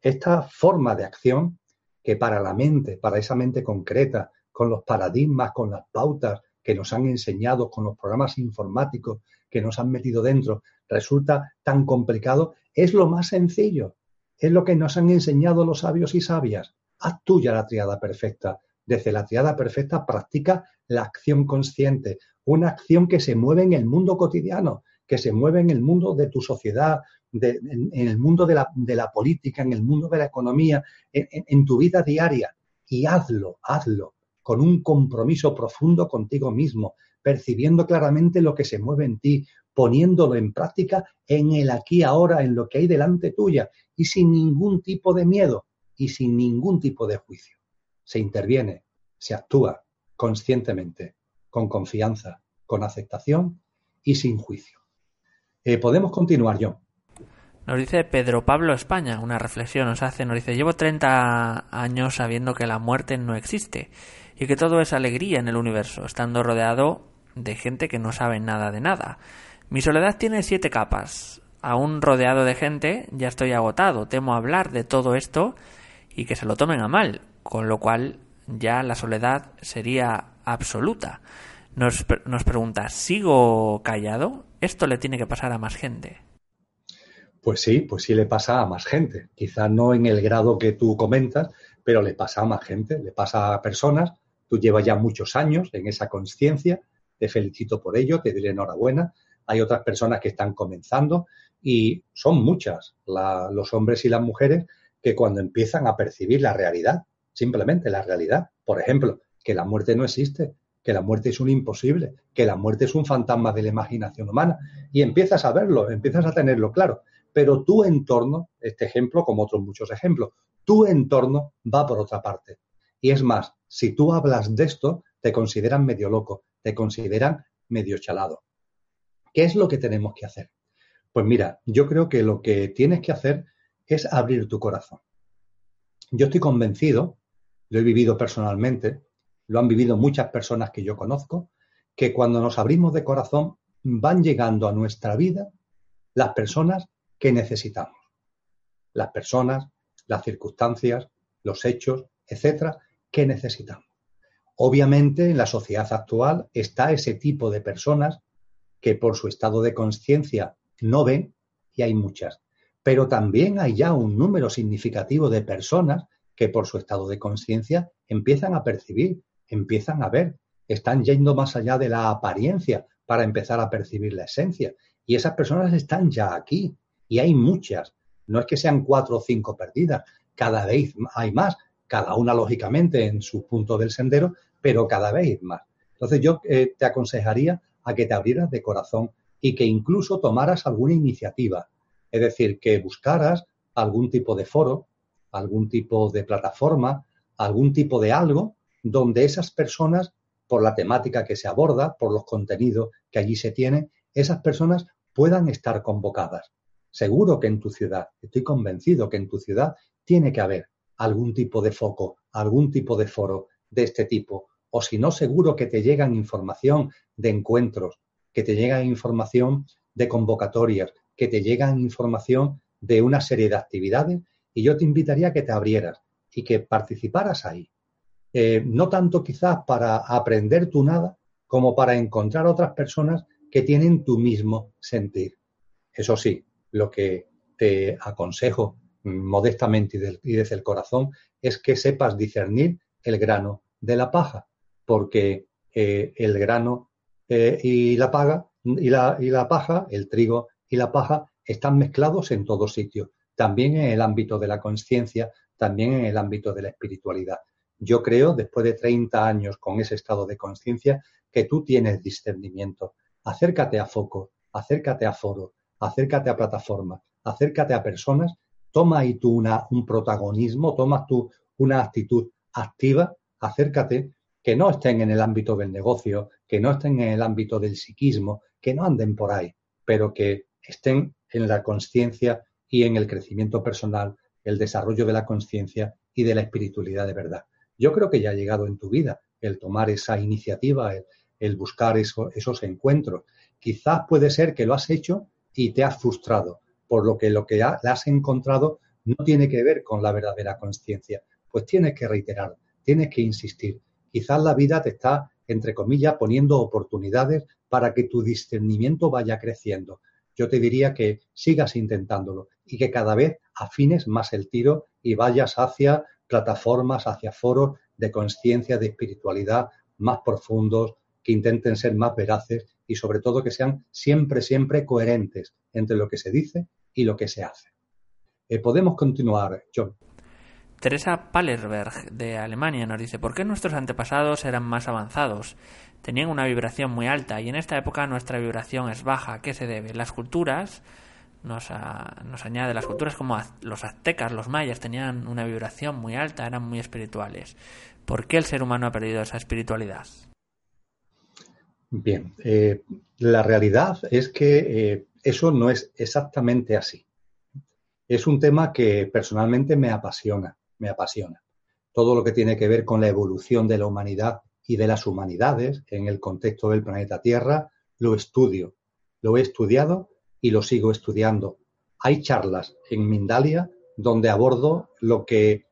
Esta forma de acción que para la mente, para esa mente concreta, con los paradigmas, con las pautas que nos han enseñado con los programas informáticos que nos han metido dentro resulta tan complicado, es lo más sencillo. Es lo que nos han enseñado los sabios y sabias. Haz tuya la triada perfecta. Desde la triada perfecta practica la acción consciente, una acción que se mueve en el mundo cotidiano, que se mueve en el mundo de tu sociedad, en, el mundo de la, política, en el mundo de la economía, en tu vida diaria. Y hazlo, hazlo, con un compromiso profundo contigo mismo, percibiendo claramente lo que se mueve en ti, poniéndolo en práctica en el aquí ahora, en lo que hay delante tuya, y sin ningún tipo de miedo y sin ningún tipo de juicio. Se interviene, se actúa conscientemente, con confianza, con aceptación y sin juicio. Eh, Podemos continuar, yo. Nos dice Pedro Pablo España, una reflexión nos hace, nos dice, llevo 30 años sabiendo que la muerte no existe y que todo es alegría en el universo, estando rodeado de gente que no sabe nada de nada. Mi soledad tiene siete capas. Aún rodeado de gente, ya estoy agotado, temo hablar de todo esto y que se lo tomen a mal, con lo cual ya la soledad sería absoluta. Nos, nos pregunta, ¿sigo callado? Esto le tiene que pasar a más gente. Pues sí, pues sí le pasa a más gente. Quizás no en el grado que tú comentas, pero le pasa a más gente, le pasa a personas. Tú llevas ya muchos años en esa conciencia, te felicito por ello, te diré enhorabuena. Hay otras personas que están comenzando y son muchas los hombres y las mujeres que cuando empiezan a percibir la realidad, simplemente la realidad, por ejemplo, que la muerte no existe, que la muerte es un imposible, que la muerte es un fantasma de la imaginación humana, y empiezas a verlo, empiezas a tenerlo claro pero tu entorno, este ejemplo como otros muchos ejemplos, tu entorno va por otra parte. Y es más, si tú hablas de esto, te consideran medio loco, te consideran medio chalado. ¿Qué es lo que tenemos que hacer? Pues mira, yo creo que lo que tienes que hacer es abrir tu corazón. Yo estoy convencido, lo he vivido personalmente, lo han vivido muchas personas que yo conozco, que cuando nos abrimos de corazón van llegando a nuestra vida las personas que necesitamos. Las personas, las circunstancias, los hechos, etcétera, que necesitamos. Obviamente, en la sociedad actual está ese tipo de personas que por su estado de conciencia no ven, y hay muchas. Pero también hay ya un número significativo de personas que por su estado de conciencia empiezan a percibir, empiezan a ver, están yendo más allá de la apariencia para empezar a percibir la esencia. Y esas personas están ya aquí, y hay muchas. No es que sean cuatro o cinco perdidas, cada vez hay más, cada una lógicamente en su punto del sendero, pero cada vez más. Entonces yo eh, te aconsejaría a que te abrieras de corazón y que incluso tomaras alguna iniciativa. Es decir, que buscaras algún tipo de foro, algún tipo de plataforma, algún tipo de algo donde esas personas, por la temática que se aborda, por los contenidos que allí se tienen, esas personas puedan estar convocadas. Seguro que en tu ciudad, estoy convencido que en tu ciudad tiene que haber algún tipo de foco, algún tipo de foro de este tipo. O si no, seguro que te llegan información de encuentros, que te llegan información de convocatorias, que te llegan información de una serie de actividades y yo te invitaría a que te abrieras y que participaras ahí. Eh, no tanto quizás para aprender tu nada, como para encontrar otras personas que tienen tu mismo sentir. Eso sí, lo que te aconsejo modestamente y, desde el corazón es que sepas discernir el grano de la paja, porque eh, el grano eh, y la paga y la, y la paja, el trigo y la paja están mezclados en todos sitios, también en el ámbito de la conciencia, también en el ámbito de la espiritualidad. Yo creo, después de 30 años con ese estado de conciencia, que tú tienes discernimiento. Acércate a foco, acércate a foro, acércate a plataformas, acércate a personas, toma ahí tú una, un protagonismo, toma tú una actitud activa, acércate, que no estén en el ámbito del negocio, que no estén en el ámbito del psiquismo, que no anden por ahí, pero que estén en la conciencia y en el crecimiento personal, el desarrollo de la conciencia y de la espiritualidad de verdad. Yo creo que ya ha llegado en tu vida el tomar esa iniciativa, el, buscar esos encuentros. Quizás puede ser que lo has hecho y te has frustrado, por lo que lo que has encontrado no tiene que ver con la verdadera conciencia. Pues tienes que reiterar, tienes que insistir. Quizás la vida te está entre comillas, poniendo oportunidades para que tu discernimiento vaya creciendo. Yo te diría que sigas intentándolo y que cada vez afines más el tiro y vayas hacia plataformas, hacia foros de conciencia, de espiritualidad más profundos, que intenten ser más veraces y sobre todo que sean siempre, siempre coherentes entre lo que se dice y lo que se hace. Eh, podemos continuar, John. Teresa Pallerberg de Alemania nos dice, ¿por qué nuestros antepasados eran más avanzados? Tenían una vibración muy alta y en esta época nuestra vibración es baja. ¿A qué se debe? Las culturas, nos, nos añade, las culturas como los aztecas, los mayas, tenían una vibración muy alta, eran muy espirituales. ¿Por qué el ser humano ha perdido esa espiritualidad? Bien, eh, la realidad es que eh, eso no es exactamente así. Es un tema que personalmente me apasiona me apasiona. Todo lo que tiene que ver con la evolución de la humanidad y de las humanidades en el contexto del planeta Tierra, lo estudio. Lo he estudiado y lo sigo estudiando. Hay charlas en Mindalia donde abordo lo que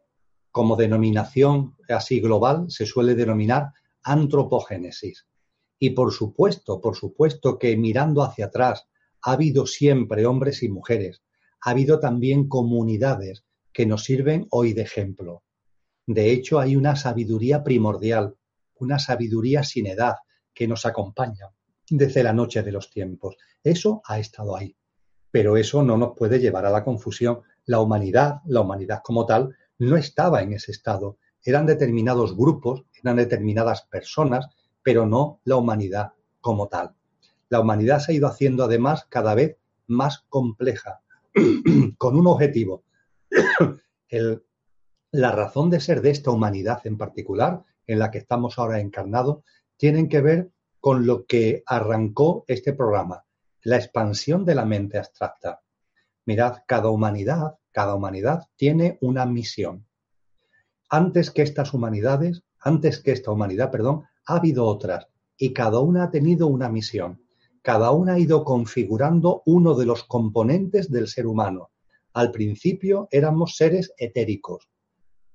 como denominación así global se suele denominar antropogénesis. Y por supuesto, por supuesto que mirando hacia atrás ha habido siempre hombres y mujeres, ha habido también comunidades que nos sirven hoy de ejemplo. De hecho, hay una sabiduría primordial, una sabiduría sin edad que nos acompaña desde la noche de los tiempos. Eso ha estado ahí. Pero eso no nos puede llevar a la confusión. La humanidad, la humanidad como tal, no estaba en ese estado. Eran determinados grupos, eran determinadas personas, pero no la humanidad como tal. La humanidad se ha ido haciendo además cada vez más compleja, con un objetivo, la razón de ser de esta humanidad en particular, en la que estamos ahora encarnados, tienen que ver con lo que arrancó este programa, la expansión de la mente abstracta. Mirad, cada humanidad, cada humanidad tiene una misión. Antes que estas humanidades, antes que esta humanidad, perdón, ha habido otras y cada una ha tenido una misión. Cada una ha ido configurando uno de los componentes del ser humano, al principio éramos seres etéricos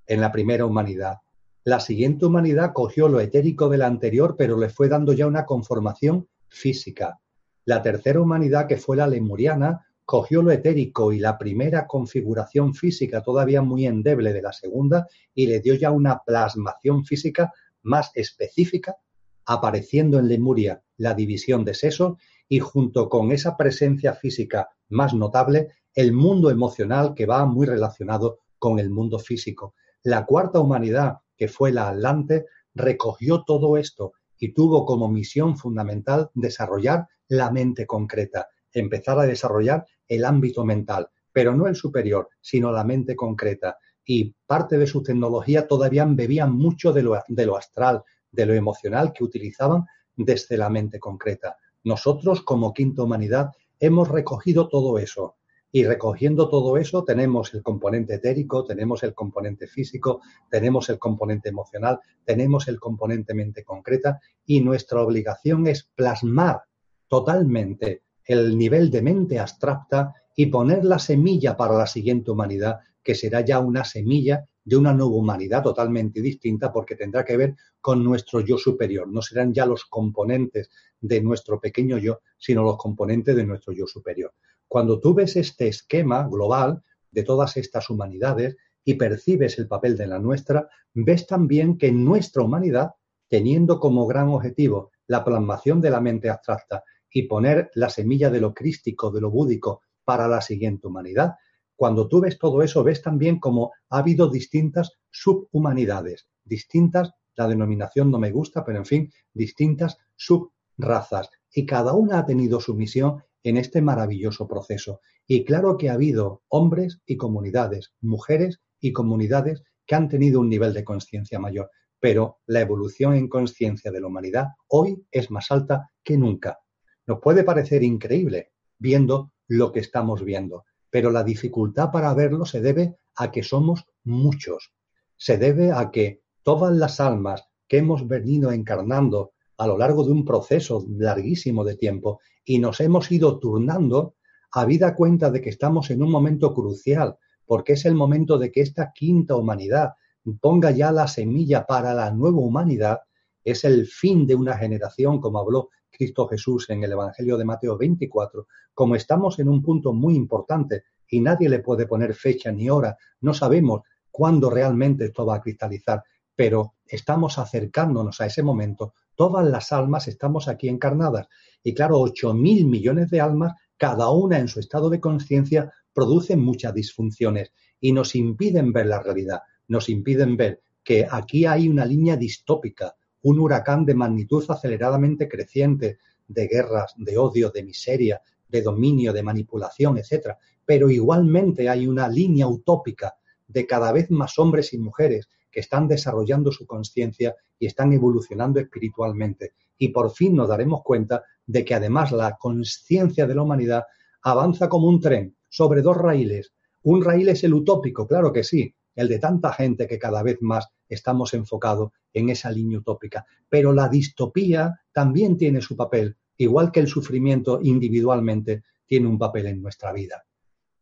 en la primera humanidad. La siguiente humanidad cogió lo etérico de la anterior, pero le fue dando ya una conformación física. La tercera humanidad, que fue la lemuriana, cogió lo etérico y la primera configuración física todavía muy endeble de la segunda y le dio ya una plasmación física más específica, apareciendo en Lemuria la división de sesos y junto con esa presencia física más notable, el mundo emocional que va muy relacionado con el mundo físico. La cuarta humanidad, que fue la Atlante, recogió todo esto y tuvo como misión fundamental desarrollar la mente concreta, empezar a desarrollar el ámbito mental, pero no el superior, sino la mente concreta. Y parte de su tecnología todavía bebían mucho de lo, de lo astral, de lo emocional que utilizaban desde la mente concreta. Nosotros, como quinta humanidad, hemos recogido todo eso y recogiendo todo eso tenemos el componente etérico, tenemos el componente físico, tenemos el componente emocional, tenemos el componente mente concreta y nuestra obligación es plasmar totalmente el nivel de mente abstracta y poner la semilla para la siguiente humanidad, que será ya una semilla de una nueva humanidad totalmente distinta porque tendrá que ver con nuestro yo superior. No serán ya los componentes de nuestro pequeño yo, sino los componentes de nuestro yo superior. Cuando tú ves este esquema global de todas estas humanidades y percibes el papel de la nuestra, ves también que nuestra humanidad, teniendo como gran objetivo la plasmación de la mente abstracta y poner la semilla de lo crístico, de lo búdico para la siguiente humanidad, cuando tú ves todo eso, ves también como ha habido distintas subhumanidades, distintas, la denominación no me gusta, pero en fin, distintas subrazas. Y cada una ha tenido su misión en este maravilloso proceso. Y claro que ha habido hombres y comunidades, mujeres y comunidades que han tenido un nivel de conciencia mayor, pero la evolución en conciencia de la humanidad hoy es más alta que nunca. Nos puede parecer increíble viendo lo que estamos viendo, pero la dificultad para verlo se debe a que somos muchos, se debe a que todas las almas que hemos venido encarnando a lo largo de un proceso larguísimo de tiempo y nos hemos ido turnando, habida cuenta de que estamos en un momento crucial, porque es el momento de que esta quinta humanidad ponga ya la semilla para la nueva humanidad, es el fin de una generación, como habló Cristo Jesús en el Evangelio de Mateo 24, como estamos en un punto muy importante y nadie le puede poner fecha ni hora, no sabemos cuándo realmente esto va a cristalizar, pero estamos acercándonos a ese momento, todas las almas estamos aquí encarnadas y claro, ocho mil millones de almas, cada una en su estado de conciencia, producen muchas disfunciones y nos impiden ver la realidad, nos impiden ver que aquí hay una línea distópica, un huracán de magnitud aceleradamente creciente, de guerras, de odio, de miseria, de dominio, de manipulación, etcétera. Pero igualmente hay una línea utópica de cada vez más hombres y mujeres que están desarrollando su conciencia y están evolucionando espiritualmente. Y por fin nos daremos cuenta de que además la conciencia de la humanidad avanza como un tren sobre dos raíles. Un raíl es el utópico, claro que sí, el de tanta gente que cada vez más estamos enfocados en esa línea utópica. Pero la distopía también tiene su papel, igual que el sufrimiento individualmente tiene un papel en nuestra vida.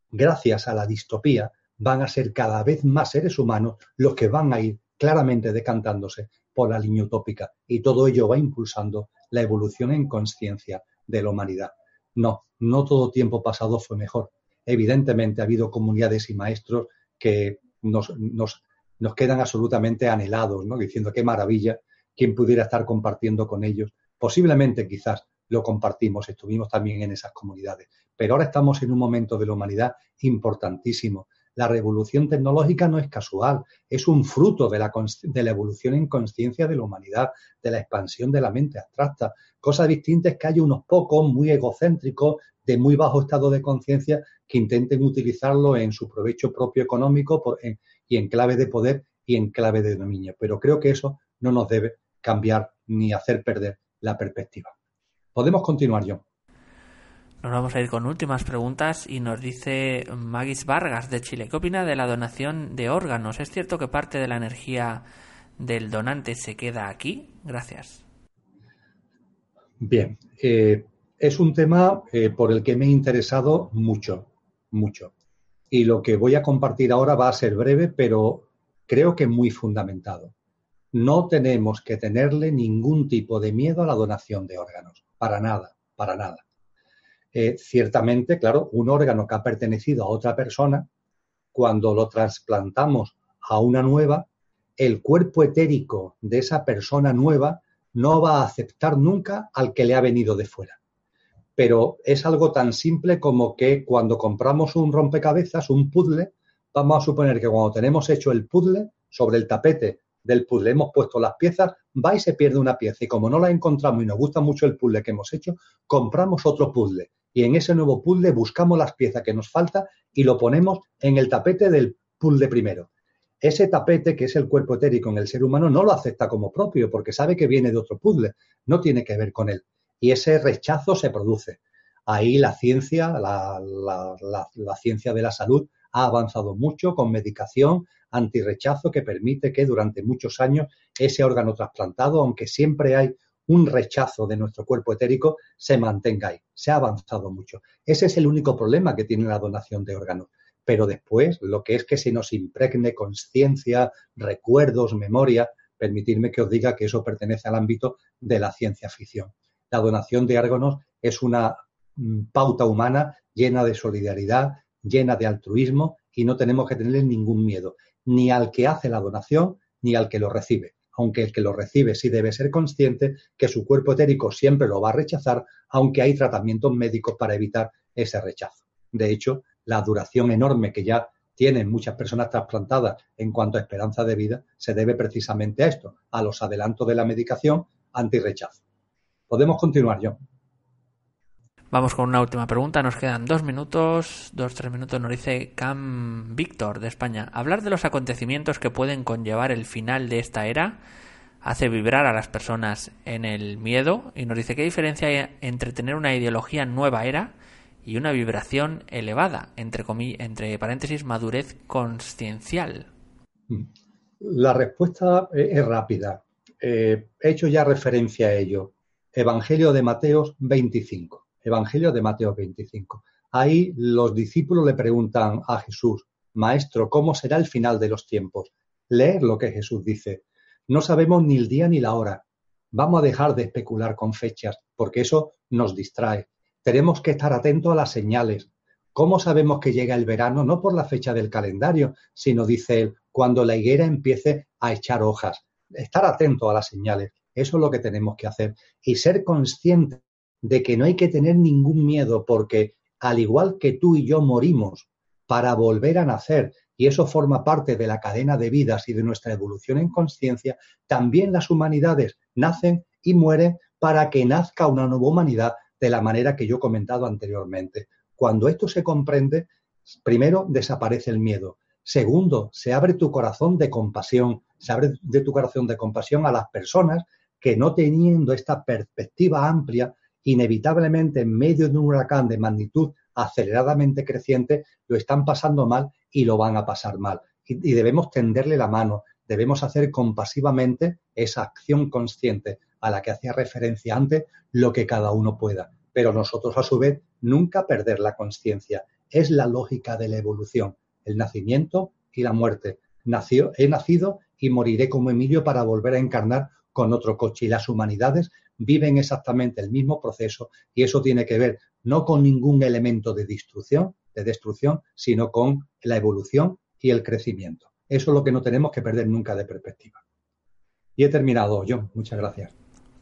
Gracias a la distopía van a ser cada vez más seres humanos los que van a ir claramente decantándose por la línea utópica y todo ello va impulsando la evolución en conciencia de la humanidad. No, no todo tiempo pasado fue mejor. Evidentemente ha habido comunidades y maestros que nos, nos, nos quedan absolutamente anhelados, ¿no? diciendo qué maravilla, quien pudiera estar compartiendo con ellos. Posiblemente quizás lo compartimos, estuvimos también en esas comunidades, pero ahora estamos en un momento de la humanidad importantísimo. La revolución tecnológica no es casual, es un fruto de la, de la evolución en conciencia de la humanidad, de la expansión de la mente abstracta. Cosa distinta es que hay unos pocos muy egocéntricos, de muy bajo estado de conciencia, que intenten utilizarlo en su provecho propio económico por, y en clave de poder y en clave de dominio. Pero creo que eso no nos debe cambiar ni hacer perder la perspectiva. Podemos continuar, John. Nos vamos a ir con últimas preguntas y nos dice Magis Vargas de Chile. ¿Qué opina de la donación de órganos? ¿Es cierto que parte de la energía del donante se queda aquí? Gracias. Bien, eh, es un tema eh, por el que me he interesado mucho, mucho. Y lo que voy a compartir ahora va a ser breve, pero creo que muy fundamentado. No tenemos que tenerle ningún tipo de miedo a la donación de órganos, para nada, para nada. Eh, ciertamente, claro, un órgano que ha pertenecido a otra persona, cuando lo trasplantamos a una nueva, el cuerpo etérico de esa persona nueva no va a aceptar nunca al que le ha venido de fuera pero es algo tan simple como que cuando compramos un rompecabezas, un puzzle, vamos a suponer que cuando tenemos hecho el puzzle, sobre el tapete del puzzle hemos puesto las piezas, va y se pierde una pieza. Y como no la encontramos y nos gusta mucho el puzzle que hemos hecho, compramos otro puzzle. Y en ese nuevo puzzle buscamos las piezas que nos falta y lo ponemos en el tapete del puzzle primero. Ese tapete, que es el cuerpo etérico en el ser humano, no lo acepta como propio porque sabe que viene de otro puzzle, no tiene que ver con él y ese rechazo se produce. Ahí la ciencia, la, ciencia de la salud ha avanzado mucho con medicación antirrechazo que permite que durante muchos años ese órgano trasplantado, aunque siempre hay un rechazo de nuestro cuerpo etérico, se mantenga ahí. Se ha avanzado mucho. Ese es el único problema que tiene la donación de órganos. Pero después, lo que es que se nos impregne conciencia, recuerdos, memoria, permitirme que os diga que eso pertenece al ámbito de la ciencia ficción la donación de órganos es una mm, pauta humana llena de solidaridad, llena de altruismo y no tenemos que tenerle ningún miedo, ni al que hace la donación ni al que lo recibe. Aunque el que lo recibe sí debe ser consciente que su cuerpo etérico siempre lo va a rechazar, aunque hay tratamientos médicos para evitar ese rechazo. De hecho, la duración enorme que ya tienen muchas personas trasplantadas en cuanto a esperanza de vida se debe precisamente a esto, a los adelantos de la medicación anti-rechazo. Podemos continuar, John. Vamos con una última pregunta. Nos quedan dos minutos, dos, tres minutos. Nos dice Cam Víctor de España. Hablar de los acontecimientos que pueden conllevar el final de esta era hace vibrar a las personas en el miedo y nos dice qué diferencia hay entre tener una ideología nueva era y una vibración elevada, entre, entre paréntesis, madurez consciencial. La respuesta es rápida. Eh, he hecho ya referencia a ello. Evangelio de Mateo 25. Evangelio de Mateo 25. Ahí los discípulos le preguntan a Jesús, Maestro, ¿cómo será el final de los tiempos? Leer lo que Jesús dice. No sabemos ni el día ni la hora. Vamos a dejar de especular con fechas, porque eso nos distrae. Tenemos que estar atentos a las señales. ¿Cómo sabemos que llega el verano? No por la fecha del calendario, sino, dice él, cuando la higuera empiece a echar hojas. Estar atento a las señales. Eso es lo que tenemos que hacer. Y ser consciente de que no hay que tener ningún miedo, porque al igual que tú y yo morimos para volver a nacer, y eso forma parte de la cadena de vidas y de nuestra evolución en conciencia, también las humanidades nacen y mueren para que nazca una nueva humanidad de la manera que yo he comentado anteriormente. Cuando esto se comprende, primero desaparece el miedo. Segundo, se abre tu corazón de compasión, se abre de tu corazón de compasión a las personas que no teniendo esta perspectiva amplia, inevitablemente en medio de un huracán de magnitud aceleradamente creciente, lo están pasando mal y lo van a pasar mal. Y, debemos tenderle la mano, debemos hacer compasivamente esa acción consciente a la que hacía referencia antes, lo que cada uno pueda. Pero nosotros, a su vez, nunca perder la conciencia. Es la lógica de la evolución, el nacimiento y la muerte. He nacido y moriré como Emilio para volver a encarnar con otro coche. Y las humanidades viven exactamente el mismo proceso y eso tiene que ver no con ningún elemento de destrucción, de destrucción, sino con la evolución y el crecimiento. Eso es lo que no tenemos que perder nunca de perspectiva. Y he terminado, John. Muchas gracias.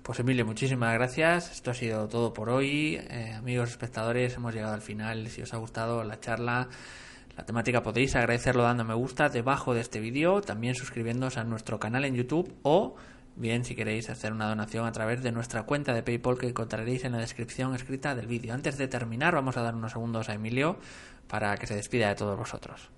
Pues Emilio, muchísimas gracias. Esto ha sido todo por hoy. Eh, amigos espectadores, hemos llegado al final. Si os ha gustado la charla, la temática, podéis agradecerlo dando me gusta debajo de este vídeo, también suscribiéndoos a nuestro canal en YouTube o bien si queréis hacer una donación a través de nuestra cuenta de PayPal que encontraréis en la descripción escrita del vídeo. Antes de terminar, vamos a dar unos segundos a Emilio para que se despida de todos vosotros.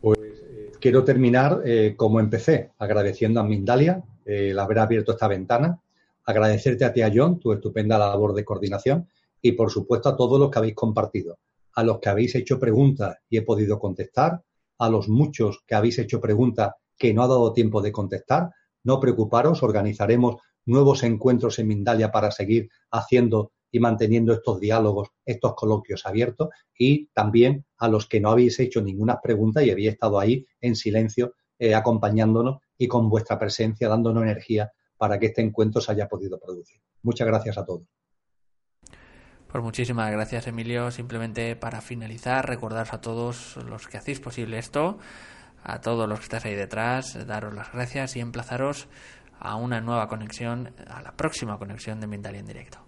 Pues eh, quiero terminar eh, como empecé, agradeciendo a Mindalia eh, el haber abierto esta ventana, agradecerte a ti, John, tu estupenda labor de coordinación y, por supuesto, a todos los que habéis compartido, a los que habéis hecho preguntas y he podido contestar, a los muchos que habéis hecho preguntas que no ha dado tiempo de contestar, no preocuparos, organizaremos nuevos encuentros en Mindalia para seguir haciendo y manteniendo estos diálogos, estos coloquios abiertos y también a los que no habéis hecho ninguna pregunta y habéis estado ahí en silencio eh, acompañándonos y con vuestra presencia dándonos energía para que este encuentro se haya podido producir. Muchas gracias a todos. Pues muchísimas gracias Emilio. Simplemente para finalizar, recordaros a todos los que hacéis posible esto a todos los que estáis ahí detrás, daros las gracias y emplazaros a una nueva conexión, a la próxima conexión de Mindalia en directo.